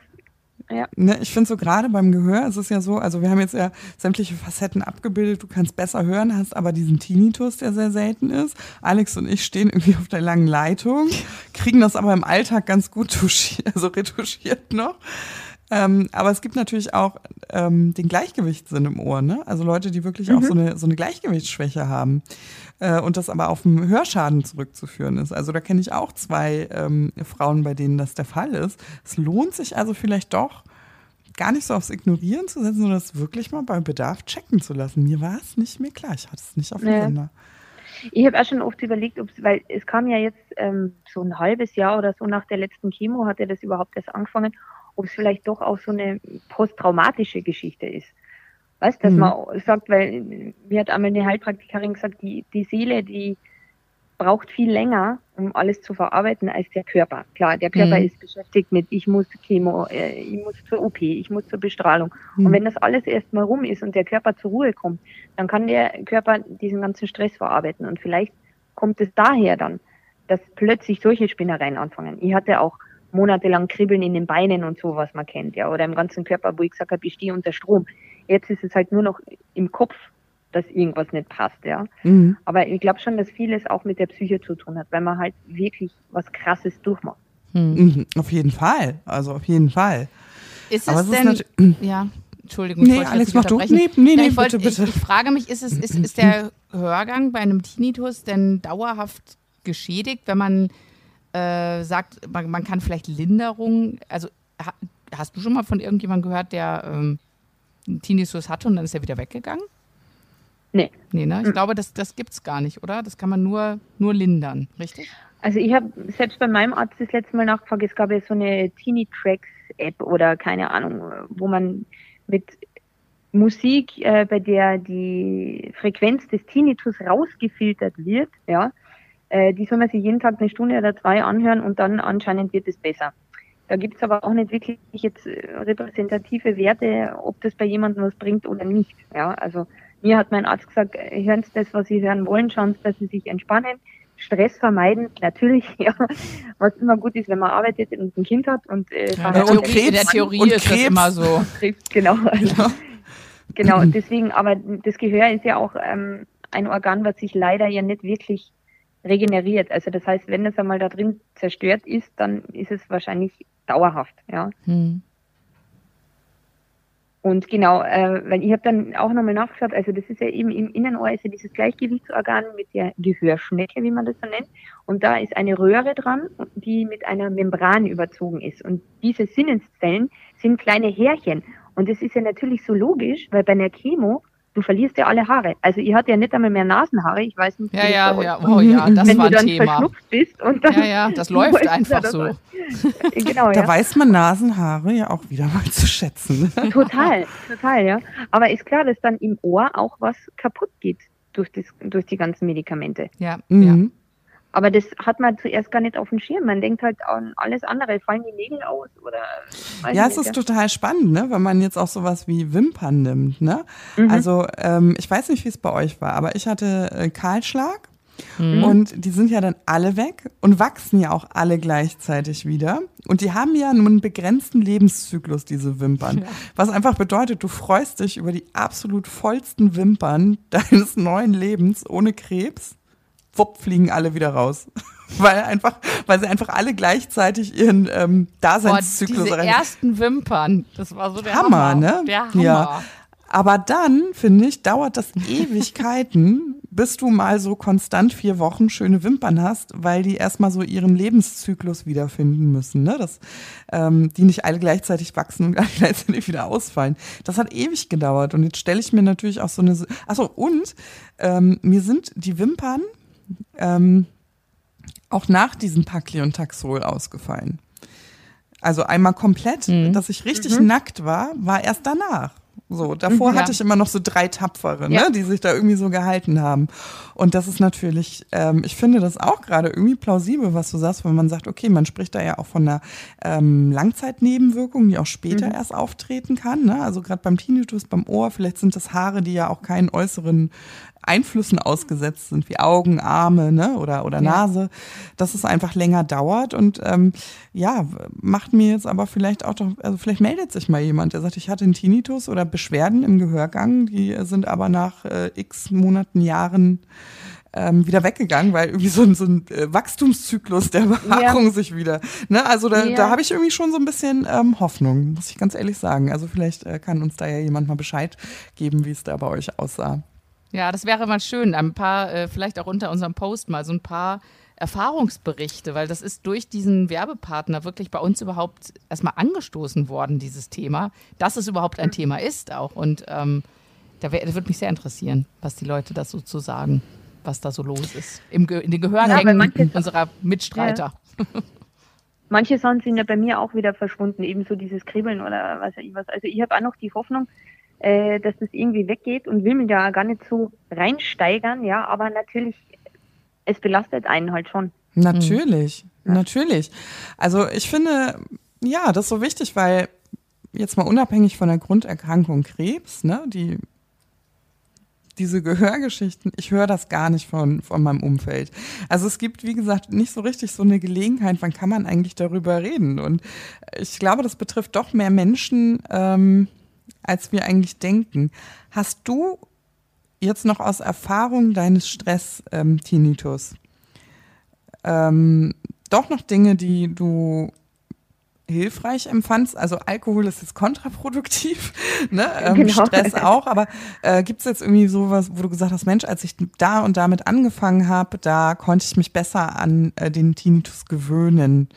Speaker 2: ja. ne, ich finde so gerade beim Gehör ist es ja so, also wir haben jetzt ja sämtliche Facetten abgebildet, du kannst besser hören, hast aber diesen Tinnitus, der sehr selten ist. Alex und ich stehen irgendwie auf der langen Leitung, kriegen das aber im Alltag ganz gut touchiert, also retuschiert noch. Ähm, aber es gibt natürlich auch ähm, den Gleichgewichtssinn im Ohr, ne? Also Leute, die wirklich mhm. auch so eine, so eine Gleichgewichtsschwäche haben äh, und das aber auf den Hörschaden zurückzuführen ist. Also da kenne ich auch zwei ähm, Frauen, bei denen das der Fall ist. Es lohnt sich also vielleicht doch, gar nicht so aufs Ignorieren zu setzen, sondern es wirklich mal bei Bedarf checken zu lassen. Mir war es nicht mehr klar. Ich hatte es nicht auf dem
Speaker 3: nee.
Speaker 2: Sender.
Speaker 3: Ich habe auch schon oft überlegt, ob's, weil es kam ja jetzt ähm, so ein halbes Jahr oder so nach der letzten Chemo, hat er das überhaupt erst angefangen, ob es vielleicht doch auch so eine posttraumatische Geschichte ist. Weißt, dass mhm. man sagt, weil mir hat einmal eine Heilpraktikerin gesagt, die, die Seele, die braucht viel länger, um alles zu verarbeiten, als der Körper. Klar, der Körper mhm. ist beschäftigt mit, ich muss Chemo, äh, ich muss zur OP, ich muss zur Bestrahlung. Mhm. Und wenn das alles erstmal rum ist und der Körper zur Ruhe kommt, dann kann der Körper diesen ganzen Stress verarbeiten. Und vielleicht kommt es daher dann, dass plötzlich solche Spinnereien anfangen. Ich hatte auch monatelang Kribbeln in den Beinen und so, was man kennt, ja, oder im ganzen Körper, wo ich gesagt habe, ich stehe unter Strom. Jetzt ist es halt nur noch im Kopf dass irgendwas nicht passt, ja. Mhm. Aber ich glaube schon, dass vieles auch mit der Psyche zu tun hat, weil man halt wirklich was Krasses durchmacht.
Speaker 2: Mhm. mhm. Auf jeden Fall, also auf jeden Fall.
Speaker 1: Ist es, es denn, ist ja, Entschuldigung,
Speaker 2: nee, Alex, mach du. Nee, nee, nee,
Speaker 1: bitte, bitte. Ich, ich, frage mich, ist, es, ist, ist der Hörgang bei einem Tinnitus denn dauerhaft geschädigt, wenn man äh, sagt, man, man, kann vielleicht Linderung, also ha, hast du schon mal von irgendjemandem gehört, der ähm, Tinnitus hatte und dann ist er wieder weggegangen?
Speaker 3: Nee.
Speaker 1: Nee, ne? Ich mhm. glaube, das, das gibt es gar nicht, oder? Das kann man nur, nur lindern, richtig?
Speaker 3: Also ich habe selbst bei meinem Arzt das letzte Mal nachgefragt, es gab ja so eine Teenie Tracks App oder keine Ahnung, wo man mit Musik, äh, bei der die Frequenz des Tinnitus rausgefiltert wird, ja, äh, die soll man sich jeden Tag eine Stunde oder zwei anhören und dann anscheinend wird es besser. Da gibt es aber auch nicht wirklich jetzt äh, repräsentative Werte, ob das bei jemandem was bringt oder nicht. Ja, also mir hat mein Arzt gesagt, hören Sie das, was Sie hören wollen, schauen Sie, dass Sie sich entspannen. Stress vermeiden, natürlich, ja, was immer gut ist, wenn man arbeitet und ein Kind hat. Und,
Speaker 1: äh, ja, der und Krebs, in der Theorie und ist Krebs. das immer so.
Speaker 3: genau. Also, genau, und deswegen, aber das Gehör ist ja auch ähm, ein Organ, was sich leider ja nicht wirklich regeneriert. Also das heißt, wenn es einmal da drin zerstört ist, dann ist es wahrscheinlich dauerhaft, ja. Hm. Und genau, äh, weil ich habe dann auch nochmal nachgeschaut, also das ist ja eben im Innenohr ist ja dieses Gleichgewichtsorgan mit der Gehörschnecke, wie man das so nennt. Und da ist eine Röhre dran, die mit einer Membran überzogen ist. Und diese Sinneszellen sind kleine Härchen. Und das ist ja natürlich so logisch, weil bei einer Chemo du verlierst ja alle Haare. Also ich hatte ja nicht einmal mehr Nasenhaare, ich weiß nicht.
Speaker 1: Ja, ja, ja, oh ja, das
Speaker 3: Wenn
Speaker 1: war
Speaker 3: ein du dann
Speaker 1: Thema.
Speaker 3: verschnupft bist und dann
Speaker 1: ja, ja, das läuft einfach so.
Speaker 2: genau, da ja. weiß man Nasenhaare ja auch wieder mal zu schätzen.
Speaker 3: Total, total, ja. Aber ist klar, dass dann im Ohr auch was kaputt geht durch, das, durch die ganzen Medikamente.
Speaker 1: Ja, mhm. ja.
Speaker 3: Aber das hat man zuerst gar nicht auf dem Schirm. Man denkt halt an alles andere. Fallen die Nägel aus oder?
Speaker 2: Ja, es ist total spannend, ne? wenn man jetzt auch sowas wie Wimpern nimmt. Ne? Mhm. Also ähm, ich weiß nicht, wie es bei euch war, aber ich hatte äh, Kahlschlag. Mhm. Und die sind ja dann alle weg und wachsen ja auch alle gleichzeitig wieder. Und die haben ja nur einen begrenzten Lebenszyklus, diese Wimpern. Ja. Was einfach bedeutet, du freust dich über die absolut vollsten Wimpern deines neuen Lebens ohne Krebs wupp, fliegen alle wieder raus. weil einfach, weil sie einfach alle gleichzeitig ihren ähm, Daseinszyklus
Speaker 1: Boah, diese rein. ersten Wimpern, das war so der
Speaker 2: Hammer,
Speaker 1: Hammer.
Speaker 2: ne?
Speaker 1: Der Hammer. Ja.
Speaker 2: Aber dann, finde ich, dauert das Ewigkeiten, bis du mal so konstant vier Wochen schöne Wimpern hast, weil die erstmal so ihren Lebenszyklus wiederfinden müssen, ne? Dass ähm, die nicht alle gleichzeitig wachsen und alle gleichzeitig wieder ausfallen. Das hat ewig gedauert. Und jetzt stelle ich mir natürlich auch so eine. Achso, und ähm, mir sind die Wimpern ähm, auch nach diesem Paclitaxel ausgefallen. Also einmal komplett, mhm. dass ich richtig mhm. nackt war, war erst danach. So, davor mhm, ja. hatte ich immer noch so drei Tapfere, ne, ja. die sich da irgendwie so gehalten haben. Und das ist natürlich, ähm, ich finde das auch gerade irgendwie plausibel, was du sagst, wenn man sagt, okay, man spricht da ja auch von einer ähm, Langzeitnebenwirkung, die auch später mhm. erst auftreten kann. Ne? Also gerade beim Tinnitus, beim Ohr, vielleicht sind das Haare, die ja auch keinen äußeren Einflüssen ausgesetzt sind, wie Augen, Arme ne? oder, oder ja. Nase, dass es einfach länger dauert. Und ähm, ja, macht mir jetzt aber vielleicht auch doch, also vielleicht meldet sich mal jemand, der sagt, ich hatte einen Tinnitus oder Beschwerden im Gehörgang, die sind aber nach äh, x Monaten, Jahren ähm, wieder weggegangen, weil irgendwie so ein, so ein äh, Wachstumszyklus der Behaarung ja. sich wieder. Ne? Also da, ja. da habe ich irgendwie schon so ein bisschen ähm, Hoffnung, muss ich ganz ehrlich sagen. Also vielleicht äh, kann uns da ja jemand mal Bescheid geben, wie es da bei euch aussah.
Speaker 1: Ja, das wäre mal schön. Ein paar, äh, vielleicht auch unter unserem Post mal so ein paar Erfahrungsberichte, weil das ist durch diesen Werbepartner wirklich bei uns überhaupt erstmal angestoßen worden, dieses Thema, dass es überhaupt ein Thema ist auch. Und ähm, da, wär, das würde mich sehr interessieren, was die Leute dazu zu sagen. was da so los ist. Im Ge in den Gehörgängen ja, unserer Mitstreiter. Ja.
Speaker 3: Manche Sachen sind ja bei mir auch wieder verschwunden, ebenso dieses Kribbeln oder was weiß ich was. Also ich habe auch noch die Hoffnung, äh, dass das irgendwie weggeht und will mich da gar nicht so reinsteigern, ja, aber natürlich, es belastet einen halt schon.
Speaker 2: Natürlich, mhm. natürlich. Also ich finde, ja, das ist so wichtig, weil jetzt mal unabhängig von der Grunderkrankung Krebs, ne, die diese Gehörgeschichten, ich höre das gar nicht von, von meinem Umfeld. Also es gibt, wie gesagt, nicht so richtig so eine Gelegenheit, wann kann man eigentlich darüber reden. Und ich glaube, das betrifft doch mehr Menschen, ähm, als wir eigentlich denken. Hast du jetzt noch aus Erfahrung deines Stress-Tinnitus ähm, doch noch Dinge, die du hilfreich empfandst. Also Alkohol ist jetzt kontraproduktiv, ne? Ähm, genau. Stress auch, aber äh, gibt es jetzt irgendwie sowas, wo du gesagt hast, Mensch, als ich da und damit angefangen habe, da konnte ich mich besser an äh, den Tinnitus gewöhnen,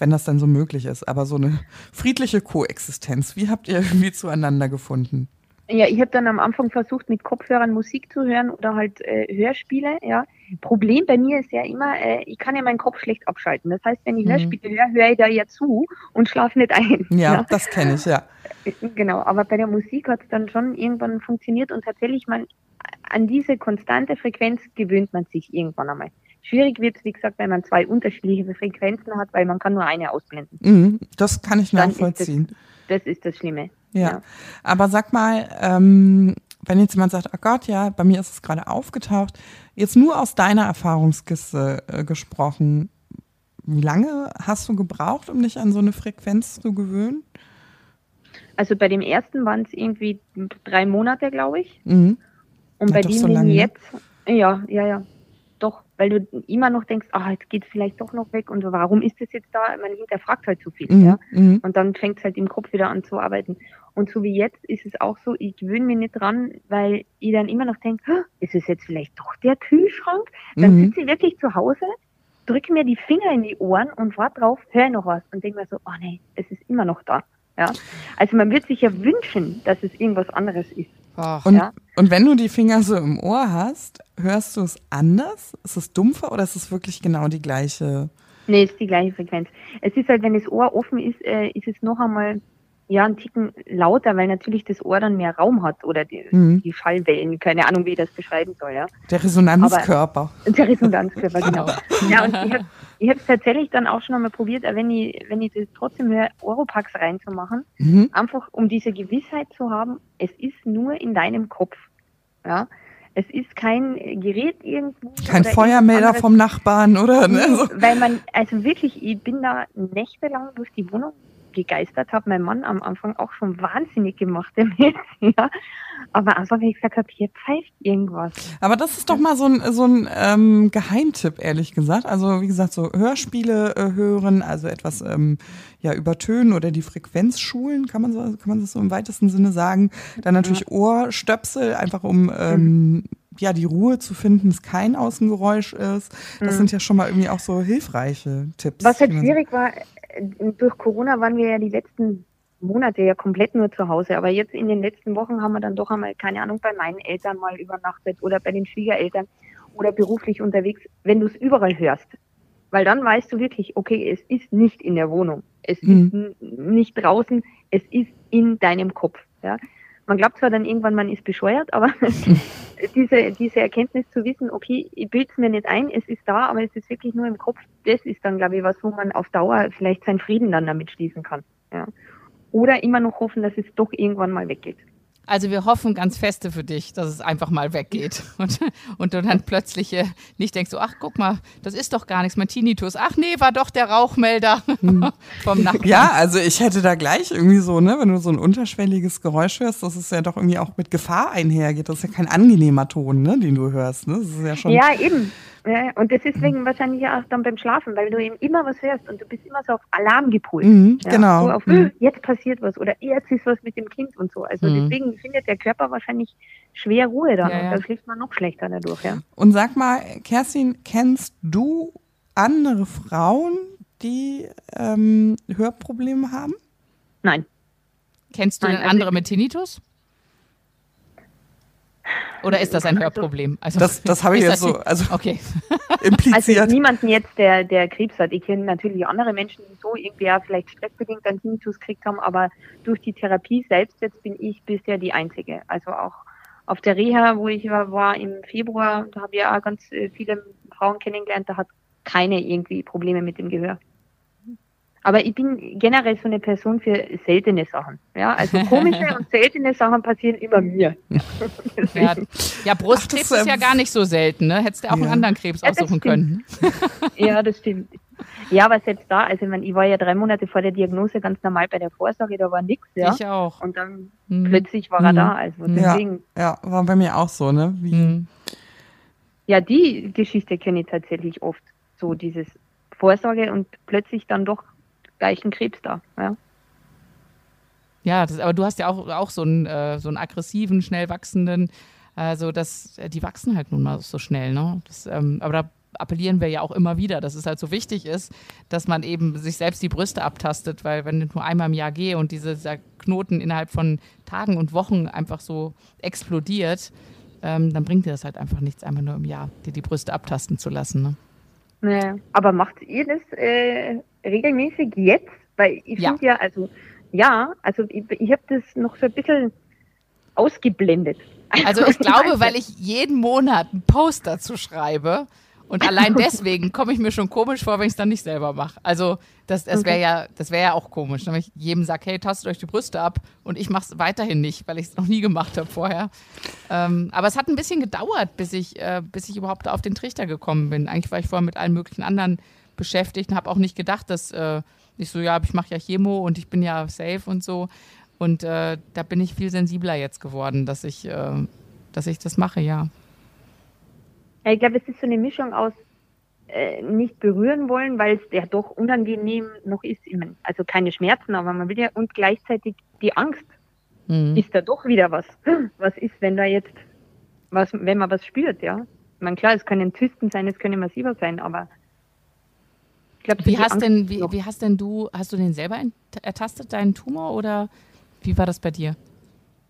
Speaker 2: wenn das dann so möglich ist. Aber so eine friedliche Koexistenz, wie habt ihr irgendwie zueinander gefunden?
Speaker 3: Ja, ich habe dann am Anfang versucht, mit Kopfhörern Musik zu hören oder halt äh, Hörspiele, ja. Problem bei mir ist ja immer, äh, ich kann ja meinen Kopf schlecht abschalten. Das heißt, wenn ich mhm. Hörspiele höre, höre ich da ja zu und schlafe nicht ein.
Speaker 2: Ja, ja. das kenne ich, ja.
Speaker 3: Äh, genau, aber bei der Musik hat es dann schon irgendwann funktioniert und tatsächlich man an diese konstante Frequenz gewöhnt man sich irgendwann einmal. Schwierig wird es, wie gesagt, wenn man zwei unterschiedliche Frequenzen hat, weil man kann nur eine ausblenden.
Speaker 2: Mhm, das kann ich nachvollziehen.
Speaker 3: Ist das, das, ist das Schlimme.
Speaker 2: Ja. ja. Aber sag mal, ähm, wenn jetzt jemand sagt, oh Gott, ja, bei mir ist es gerade aufgetaucht, jetzt nur aus deiner Erfahrungskiste äh, gesprochen, wie lange hast du gebraucht, um dich an so eine Frequenz zu gewöhnen?
Speaker 3: Also bei dem ersten waren es irgendwie drei Monate, glaube ich. Mhm. Und bei dem so ne? jetzt, ja, ja, ja weil du immer noch denkst, ah, jetzt geht es vielleicht doch noch weg und so, warum ist das jetzt da? Man hinterfragt halt zu viel, mhm. ja. Mhm. Und dann fängt es halt im Kopf wieder an zu arbeiten. Und so wie jetzt ist es auch so, ich gewöhne mich nicht dran, weil ich dann immer noch denke, ist es jetzt vielleicht doch der Kühlschrank? Dann mhm. sitze ich wirklich zu Hause, drücke mir die Finger in die Ohren und warte drauf, höre noch was und denke mir so, oh nee, es ist immer noch da. Ja? Also man wird sich ja wünschen, dass es irgendwas anderes ist.
Speaker 2: Ach, und, ja? und wenn du die Finger so im Ohr hast, hörst du es anders? Ist es dumpfer oder ist es wirklich genau die gleiche?
Speaker 3: Nee, ist die gleiche Frequenz. Es ist halt, wenn das Ohr offen ist, äh, ist es noch einmal ja, einen Ticken lauter, weil natürlich das Ohr dann mehr Raum hat oder die, mhm. die Schallwellen, keine Ahnung, wie ich das beschreiben soll, ja.
Speaker 2: Der Resonanzkörper.
Speaker 3: Aber, der Resonanzkörper, genau. ja, und ich habe es tatsächlich dann auch schon einmal probiert, wenn ich, wenn ich das trotzdem höre, Oropax reinzumachen, mhm. einfach um diese Gewissheit zu haben, es ist nur in deinem Kopf, ja. Es ist kein Gerät irgendwo.
Speaker 2: Kein Feuermelder vom Nachbarn, oder?
Speaker 3: Ne? Weil man, also wirklich, ich bin da nächtelang durch die Wohnung gegeistert, habe mein Mann am Anfang auch schon wahnsinnig gemacht damit, ja. Aber einfach, wenn ich gesagt habe, hier pfeift irgendwas.
Speaker 2: Aber das ist doch mal so ein, so ein ähm, Geheimtipp, ehrlich gesagt. Also wie gesagt, so Hörspiele äh, hören, also etwas ähm, ja übertönen oder die Frequenz schulen, kann man so, kann man das so im weitesten Sinne sagen. Dann natürlich ja. Ohrstöpsel, einfach um ähm, mhm. ja die Ruhe zu finden, dass kein Außengeräusch ist. Das mhm. sind ja schon mal irgendwie auch so hilfreiche Tipps.
Speaker 3: Was halt schwierig war, durch Corona waren wir ja die letzten Monate ja komplett nur zu Hause. Aber jetzt in den letzten Wochen haben wir dann doch einmal, keine Ahnung, bei meinen Eltern mal übernachtet oder bei den Schwiegereltern oder beruflich unterwegs, wenn du es überall hörst. Weil dann weißt du wirklich, okay, es ist nicht in der Wohnung. Es mhm. ist nicht draußen, es ist in deinem Kopf. Ja. Man glaubt zwar dann irgendwann, man ist bescheuert, aber diese, diese Erkenntnis zu wissen, okay, ich bilde es mir nicht ein, es ist da, aber es ist wirklich nur im Kopf, das ist dann, glaube ich, was, wo man auf Dauer vielleicht seinen Frieden dann damit schließen kann. Ja. Oder immer noch hoffen, dass es doch irgendwann mal weggeht.
Speaker 1: Also wir hoffen ganz feste für dich, dass es einfach mal weggeht und, und du dann plötzlich äh, nicht denkst, so, ach guck mal, das ist doch gar nichts, mein Tinnitus. Ach nee, war doch der Rauchmelder hm. vom Nacken.
Speaker 2: Ja, also ich hätte da gleich irgendwie so, ne, wenn du so ein unterschwelliges Geräusch hörst, dass es ja doch irgendwie auch mit Gefahr einhergeht. Das ist ja kein angenehmer Ton, ne, den du hörst. Ne? Das ist ja schon.
Speaker 3: Ja, eben. Ja, und das ist deswegen wahrscheinlich auch dann beim Schlafen, weil du eben immer was hörst und du bist immer so auf Alarm gepolt.
Speaker 2: Mhm, ja, genau.
Speaker 3: So auf, mhm. jetzt passiert was oder jetzt ist was mit dem Kind und so. Also mhm. deswegen findet der Körper wahrscheinlich schwer Ruhe dann ja, und dann schläft man noch schlechter dadurch, ja.
Speaker 2: Und sag mal, Kerstin, kennst du andere Frauen, die ähm, Hörprobleme haben?
Speaker 3: Nein.
Speaker 1: Kennst du Nein, denn also andere mit Tinnitus? Oder ist das ein Hörproblem?
Speaker 2: Also, das das habe ich jetzt so also
Speaker 1: okay.
Speaker 2: impliziert.
Speaker 3: Also niemanden jetzt, der, der Krebs hat. Ich kenne natürlich andere Menschen, die so irgendwie ja vielleicht stressbedingt einen Tinnitus gekriegt haben, aber durch die Therapie selbst jetzt bin ich bisher die Einzige. Also auch auf der Reha, wo ich war, war im Februar, da habe ich ja ganz äh, viele Frauen kennengelernt, da hat keine irgendwie Probleme mit dem Gehör. Aber ich bin generell so eine Person für seltene Sachen. Ja, also komische und seltene Sachen passieren immer mir.
Speaker 1: ja, ja, Brustkrebs Ach, ist ja gar nicht so selten, ne? Hättest du auch ja. einen anderen Krebs ja, aussuchen können.
Speaker 3: ja, das stimmt. Ja, aber selbst da, also ich, meine, ich war ja drei Monate vor der Diagnose ganz normal bei der Vorsorge, da war nichts, ja.
Speaker 1: Ich auch.
Speaker 3: Und dann mhm. plötzlich war er mhm. da. Also deswegen.
Speaker 2: Ja, ja, war bei mir auch so, ne? Wie mhm.
Speaker 3: Ja, die Geschichte kenne ich tatsächlich oft. So dieses Vorsorge und plötzlich dann doch gleich ein Krebs da. Ja.
Speaker 1: Ja, das, aber du hast ja auch, auch so, einen, äh, so einen aggressiven, schnell wachsenden, also das, äh, die wachsen halt nun mal so schnell, ne? Das, ähm, aber da appellieren wir ja auch immer wieder, dass es halt so wichtig ist, dass man eben sich selbst die Brüste abtastet, weil wenn ich nur einmal im Jahr gehe und diese, dieser Knoten innerhalb von Tagen und Wochen einfach so explodiert, ähm, dann bringt dir das halt einfach nichts, einmal nur im Jahr dir die Brüste abtasten zu lassen. Ne?
Speaker 3: Ja. Aber macht ihr das äh, regelmäßig jetzt? Weil ich ja. finde ja, also ja, also ich, ich habe das noch so ein bisschen ausgeblendet.
Speaker 1: Also ich glaube, weil ich jeden Monat einen Post dazu schreibe und allein deswegen komme ich mir schon komisch vor, wenn ich es dann nicht selber mache. Also das, das wäre ja, das wäre ja auch komisch, wenn ich jedem sage, hey, tastet euch die Brüste ab und ich mache es weiterhin nicht, weil ich es noch nie gemacht habe vorher. Ähm, aber es hat ein bisschen gedauert, bis ich, äh, bis ich überhaupt auf den Trichter gekommen bin. Eigentlich war ich vorher mit allen möglichen anderen beschäftigt und habe auch nicht gedacht, dass äh, ich so, ja, ich mache ja Chemo und ich bin ja safe und so. Und äh, da bin ich viel sensibler jetzt geworden, dass ich, äh, dass ich das mache, ja.
Speaker 3: Ja, ich glaube, es ist so eine Mischung aus äh, nicht berühren wollen, weil es ja doch unangenehm noch ist. Also keine Schmerzen, aber man will ja und gleichzeitig die Angst. Mhm. Ist da doch wieder was? Was ist, wenn da jetzt was, wenn man was spürt, ja? Ich meine, klar, es können Zysten sein, es können massiver sein, aber
Speaker 1: ich glaube, wie hast denn, wie, wie hast denn du, hast du den selber ertastet, deinen Tumor, oder wie war das bei dir?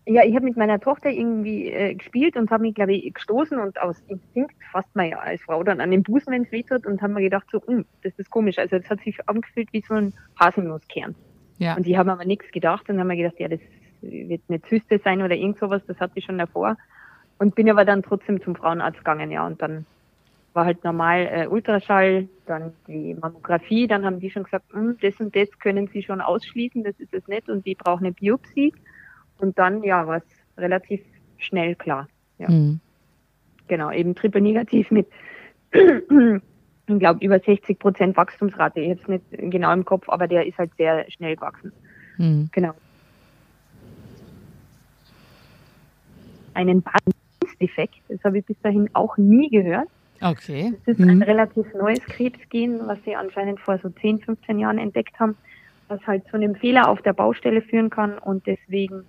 Speaker 3: Ja, ich habe mit meiner Tochter irgendwie äh, gespielt und habe mich, glaube ich, gestoßen und aus Instinkt fasst man ja als Frau dann an den Busen, wenn es weh tut und haben mir gedacht, so, hm, das ist komisch. Also das hat sich angefühlt wie so ein Haselnusskern. Ja. Und ich habe aber nichts gedacht und haben mir gedacht, ja, das wird eine Zyste sein oder irgend sowas, das hatte ich schon davor. Und bin aber dann trotzdem zum Frauenarzt gegangen, ja, und dann war halt normal äh, Ultraschall, dann die Mammographie, dann haben die schon gesagt, hm, das und das können sie schon ausschließen, das ist es nicht und die brauchen eine Biopsie. Und dann, ja, war es relativ schnell klar. Ja. Mhm. Genau, eben triple negativ mit, ich glaube, über 60 Prozent Wachstumsrate. Ich habe es nicht genau im Kopf, aber der ist halt sehr schnell gewachsen. Mhm. Genau. Einen Badensdefekt, das habe ich bis dahin auch nie gehört.
Speaker 1: Okay.
Speaker 3: Das ist mhm. ein relativ neues Krebsgen, was sie anscheinend vor so 10, 15 Jahren entdeckt haben, was halt zu einem Fehler auf der Baustelle führen kann und deswegen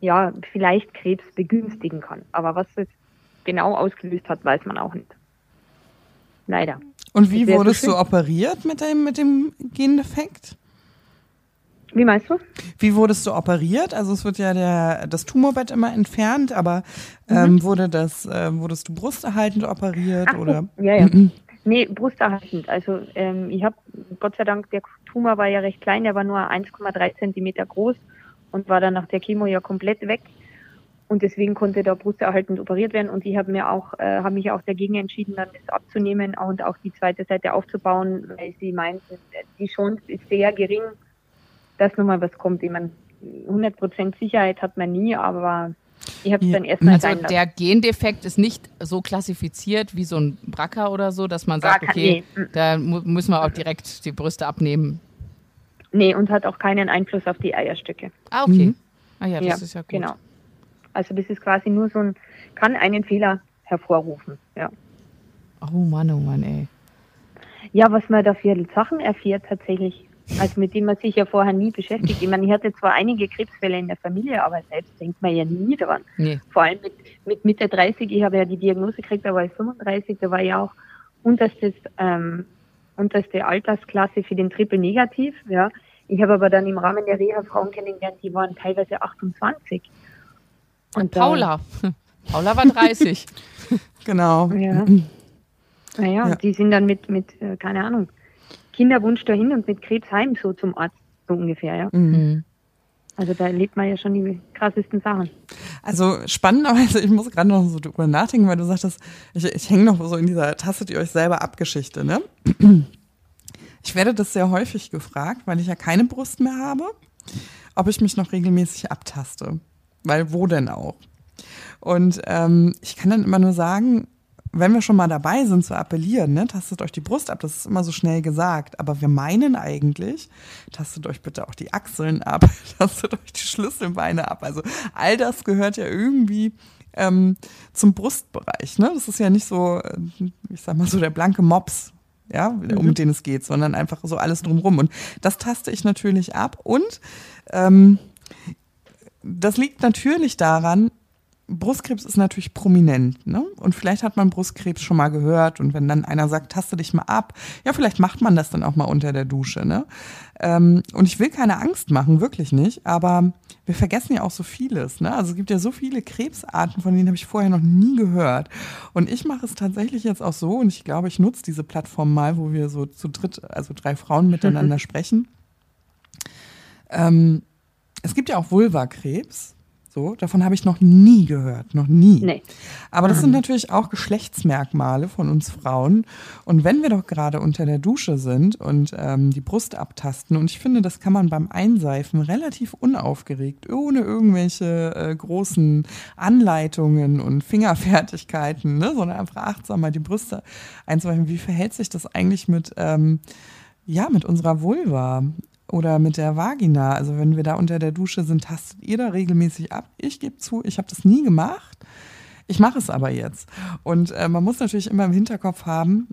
Speaker 3: ja, vielleicht Krebs begünstigen kann. Aber was es genau ausgelöst hat, weiß man auch nicht. Leider.
Speaker 2: Und wie wurdest so du operiert mit dem, mit dem Gendefekt?
Speaker 3: Wie meinst du?
Speaker 2: Wie wurdest du operiert? Also es wird ja der, das Tumorbett immer entfernt, aber ähm, mhm. wurde das, äh, wurdest du brusterhaltend operiert Ach, oder?
Speaker 3: Ja, ja. Mhm. Nee, brusterhaltend. Also ähm, ich habe, Gott sei Dank, der Tumor war ja recht klein, der war nur 1,3 Zentimeter groß und war dann nach der Chemo ja komplett weg. Und deswegen konnte da brusterhaltend operiert werden. Und ich habe mir auch, äh, habe mich auch dagegen entschieden, dann das abzunehmen und auch die zweite Seite aufzubauen, weil sie meinten, die Chance ist sehr gering, dass nochmal was kommt. Ich meine, 100% Sicherheit hat man nie, aber ich habe es dann erstmal
Speaker 1: Also der Gendefekt ist nicht so klassifiziert wie so ein BRCA oder so, dass man sagt, okay, nee. da müssen wir auch direkt die Brüste abnehmen.
Speaker 3: Nee, und hat auch keinen Einfluss auf die Eierstöcke.
Speaker 1: Ah, okay. Mhm. Ah ja, das ja, ist ja gut.
Speaker 3: Genau. Also das ist quasi nur so ein, kann einen Fehler hervorrufen, ja.
Speaker 1: Oh Mann, oh Mann, ey.
Speaker 3: Ja, was man da für Sachen erfährt tatsächlich, also mit dem man sich ja vorher nie beschäftigt. Ich meine, ich hatte zwar einige Krebsfälle in der Familie, aber selbst denkt man ja nie dran. Nee. Vor allem mit, mit Mitte 30, ich habe ja die Diagnose gekriegt, da war ich 35, da war ja auch unterstes ähm, unterste Altersklasse für den Triple negativ. Ja. Ich habe aber dann im Rahmen der Reha Frauen kennengelernt, die waren teilweise 28.
Speaker 1: Und, Und Paula. Paula war 30.
Speaker 2: genau.
Speaker 3: Ja. Naja, ja. die sind dann mit, mit, äh, keine Ahnung, Kinderwunsch dahin und mit Krebs heim so zum Arzt, so ungefähr, ja. Mhm. Also da erlebt man ja schon die krassesten Sachen.
Speaker 2: Also spannenderweise, ich muss gerade noch so drüber nachdenken, weil du sagtest, ich, ich hänge noch so in dieser Tasse, ihr euch selber abgeschichte, ne? Ich werde das sehr häufig gefragt, weil ich ja keine Brust mehr habe, ob ich mich noch regelmäßig abtaste. Weil wo denn auch? Und ähm, ich kann dann immer nur sagen, wenn wir schon mal dabei sind zu appellieren, ne, tastet euch die Brust ab, das ist immer so schnell gesagt, aber wir meinen eigentlich, tastet euch bitte auch die Achseln ab, tastet euch die Schlüsselbeine ab. Also all das gehört ja irgendwie ähm, zum Brustbereich. Ne? Das ist ja nicht so, äh, ich sag mal so der blanke Mops, ja, mhm. um den es geht, sondern einfach so alles drumrum. Und das taste ich natürlich ab. Und ähm, das liegt natürlich daran, Brustkrebs ist natürlich prominent, ne? Und vielleicht hat man Brustkrebs schon mal gehört und wenn dann einer sagt, taste dich mal ab, ja, vielleicht macht man das dann auch mal unter der Dusche, ne? Ähm, und ich will keine Angst machen, wirklich nicht, aber wir vergessen ja auch so vieles, ne? Also es gibt ja so viele Krebsarten, von denen habe ich vorher noch nie gehört. Und ich mache es tatsächlich jetzt auch so und ich glaube, ich nutze diese Plattform mal, wo wir so zu dritt, also drei Frauen miteinander sprechen. Ähm, es gibt ja auch Vulvakrebs. So, davon habe ich noch nie gehört, noch nie. Nee. Aber das mhm. sind natürlich auch Geschlechtsmerkmale von uns Frauen. Und wenn wir doch gerade unter der Dusche sind und ähm, die Brust abtasten, und ich finde, das kann man beim Einseifen relativ unaufgeregt, ohne irgendwelche äh, großen Anleitungen und Fingerfertigkeiten, ne, sondern einfach achtsam mal die Brüste einzuseifen. Wie verhält sich das eigentlich mit ähm, ja, mit unserer Vulva oder mit der Vagina. Also wenn wir da unter der Dusche sind, tastet ihr da regelmäßig ab. Ich gebe zu, ich habe das nie gemacht. Ich mache es aber jetzt. Und äh, man muss natürlich immer im Hinterkopf haben,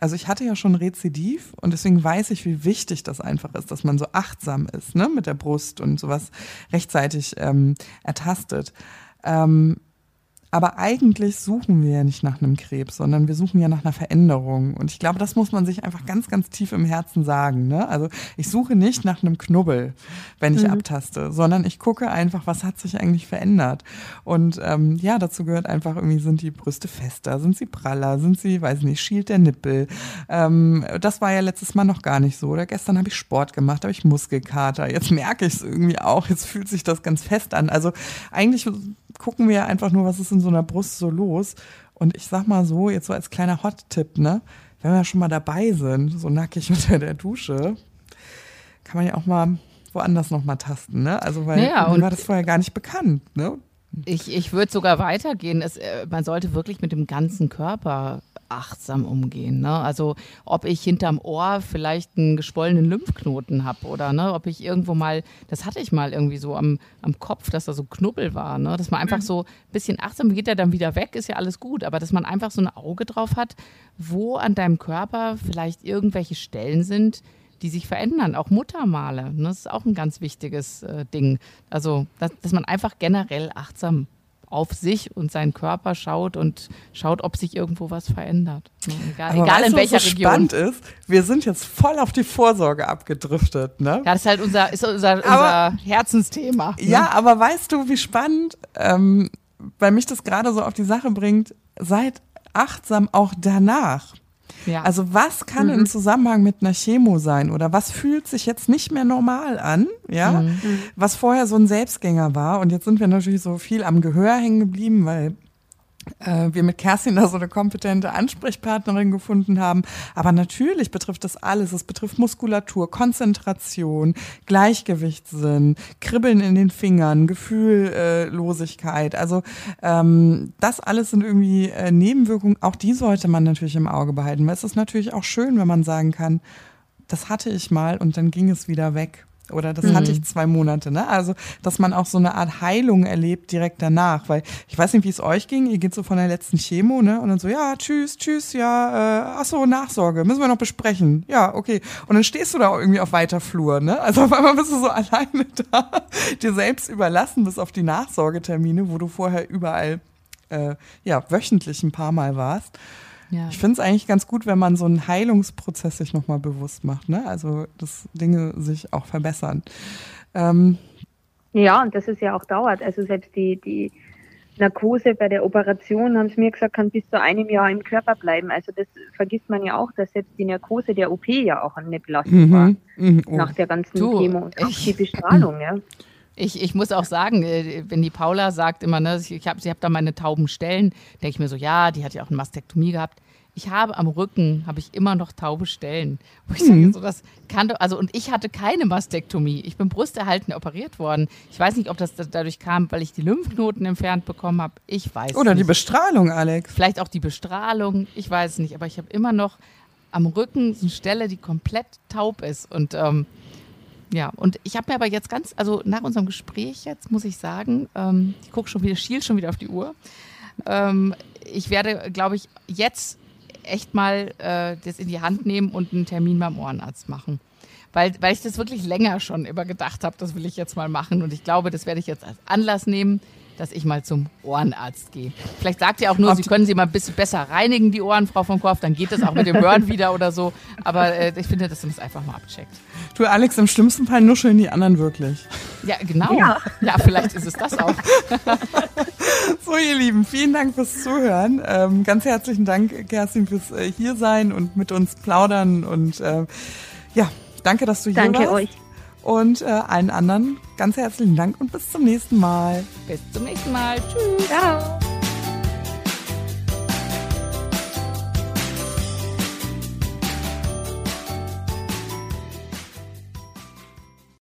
Speaker 2: also ich hatte ja schon Rezidiv und deswegen weiß ich, wie wichtig das einfach ist, dass man so achtsam ist, ne, mit der Brust und sowas rechtzeitig ähm, ertastet. Ähm, aber eigentlich suchen wir ja nicht nach einem Krebs, sondern wir suchen ja nach einer Veränderung. Und ich glaube, das muss man sich einfach ganz, ganz tief im Herzen sagen. Ne? Also ich suche nicht nach einem Knubbel, wenn ich mhm. abtaste, sondern ich gucke einfach, was hat sich eigentlich verändert. Und ähm, ja, dazu gehört einfach irgendwie, sind die Brüste fester, sind sie praller, sind sie, weiß nicht, schielt der Nippel. Ähm, das war ja letztes Mal noch gar nicht so. Oder gestern habe ich Sport gemacht, habe ich Muskelkater. Jetzt merke ich es irgendwie auch, jetzt fühlt sich das ganz fest an. Also eigentlich gucken wir einfach nur, was ist in so einer Brust so los. Und ich sag mal so, jetzt so als kleiner Hot-Tipp, ne? Wenn wir schon mal dabei sind, so nackig unter der Dusche, kann man ja auch mal woanders noch mal tasten, ne? Also, weil ja, mir war das vorher gar nicht bekannt, ne?
Speaker 1: Ich, ich würde sogar weitergehen. Es, äh, man sollte wirklich mit dem ganzen Körper achtsam umgehen. Ne? Also ob ich hinterm Ohr vielleicht einen geschwollenen Lymphknoten habe oder ne, ob ich irgendwo mal, das hatte ich mal irgendwie so am, am Kopf, dass da so Knubbel war, ne? dass man einfach mhm. so ein bisschen achtsam geht, der dann wieder weg, ist ja alles gut, aber dass man einfach so ein Auge drauf hat, wo an deinem Körper vielleicht irgendwelche Stellen sind, die sich verändern, auch Muttermale. Ne? Das ist auch ein ganz wichtiges äh, Ding. Also, dass, dass man einfach generell achtsam auf sich und seinen Körper schaut und schaut, ob sich irgendwo was verändert.
Speaker 2: Egal, Aber egal in welcher so Region. spannend ist, wir sind jetzt voll auf die Vorsorge abgedriftet, ne?
Speaker 1: Ja, das ist halt unser, ist unser, aber, unser Herzensthema.
Speaker 2: Ne? Ja, aber weißt du, wie spannend, ähm, weil mich das gerade so auf die Sache bringt, seid achtsam auch danach. Ja. Also was kann mhm. im Zusammenhang mit einer Chemo sein oder was fühlt sich jetzt nicht mehr normal an, ja, mhm. was vorher so ein Selbstgänger war und jetzt sind wir natürlich so viel am Gehör hängen geblieben, weil äh, wir mit Kerstin da so eine kompetente Ansprechpartnerin gefunden haben. Aber natürlich betrifft das alles. Es betrifft Muskulatur, Konzentration, Gleichgewichtssinn, Kribbeln in den Fingern, Gefühllosigkeit. Also ähm, das alles sind irgendwie äh, Nebenwirkungen. Auch die sollte man natürlich im Auge behalten. Weil es ist natürlich auch schön, wenn man sagen kann, das hatte ich mal und dann ging es wieder weg. Oder das mhm. hatte ich zwei Monate, ne? Also, dass man auch so eine Art Heilung erlebt direkt danach. Weil ich weiß nicht, wie es euch ging. Ihr geht so von der letzten Chemo, ne? Und dann so, ja, tschüss, tschüss, ja, äh, ach so, Nachsorge, müssen wir noch besprechen. Ja, okay. Und dann stehst du da auch irgendwie auf weiter Flur, ne? Also auf einmal bist du so alleine da, dir selbst überlassen bis auf die Nachsorgetermine, wo du vorher überall, äh, ja, wöchentlich ein paar Mal warst. Ja. Ich finde es eigentlich ganz gut, wenn man so einen Heilungsprozess sich nochmal bewusst macht, ne? Also, dass Dinge sich auch verbessern. Ähm,
Speaker 3: ja, und dass es ja auch dauert. Also selbst die, die Narkose bei der Operation, haben sie mir gesagt, kann bis zu einem Jahr im Körper bleiben. Also das vergisst man ja auch, dass selbst die Narkose der OP ja auch eine Belastung mhm. war. Mhm. Oh. Nach der ganzen du, Chemo und auch die Bestrahlung, ja.
Speaker 1: Ich, ich muss auch sagen, äh, wenn die Paula sagt immer, ne, ich hab, sie hat da meine tauben Stellen, denke ich mir so, ja, die hat ja auch eine Mastektomie gehabt ich habe am Rücken habe ich immer noch taube Stellen. Wo ich mhm. sage, so das kann doch, also und ich hatte keine Mastektomie. Ich bin brusterhalten operiert worden. Ich weiß nicht, ob das dadurch kam, weil ich die Lymphknoten entfernt bekommen habe. Ich weiß
Speaker 2: Oder
Speaker 1: nicht.
Speaker 2: die Bestrahlung, Alex.
Speaker 1: Vielleicht auch die Bestrahlung. Ich weiß es nicht, aber ich habe immer noch am Rücken eine Stelle, die komplett taub ist und ähm, ja, und ich habe mir aber jetzt ganz, also nach unserem Gespräch jetzt muss ich sagen, ähm, ich gucke schon wieder, schiel schon wieder auf die Uhr. Ähm, ich werde, glaube ich, jetzt echt mal äh, das in die Hand nehmen und einen Termin beim Ohrenarzt machen. Weil, weil ich das wirklich länger schon immer gedacht habe, das will ich jetzt mal machen. Und ich glaube, das werde ich jetzt als Anlass nehmen, dass ich mal zum Ohrenarzt gehe. Vielleicht sagt ihr auch nur, Sie können sie mal ein bisschen besser reinigen, die Ohren, Frau von Korf, dann geht das auch mit dem Hören wieder oder so. Aber äh, ich finde, dass man das einfach mal abcheckt.
Speaker 2: Du, Alex, im schlimmsten Fall nuscheln die anderen wirklich.
Speaker 1: Ja, genau. Ja, ja vielleicht ist es das auch.
Speaker 2: so, ihr Lieben, vielen Dank fürs Zuhören. Ähm, ganz herzlichen Dank, Kerstin, fürs äh, hier sein und mit uns plaudern. Und äh, ja, danke, dass du hier
Speaker 3: danke
Speaker 2: warst.
Speaker 3: Danke euch.
Speaker 2: Und äh, allen anderen ganz herzlichen Dank und bis zum nächsten Mal.
Speaker 1: Bis zum nächsten Mal. Tschüss. Ciao.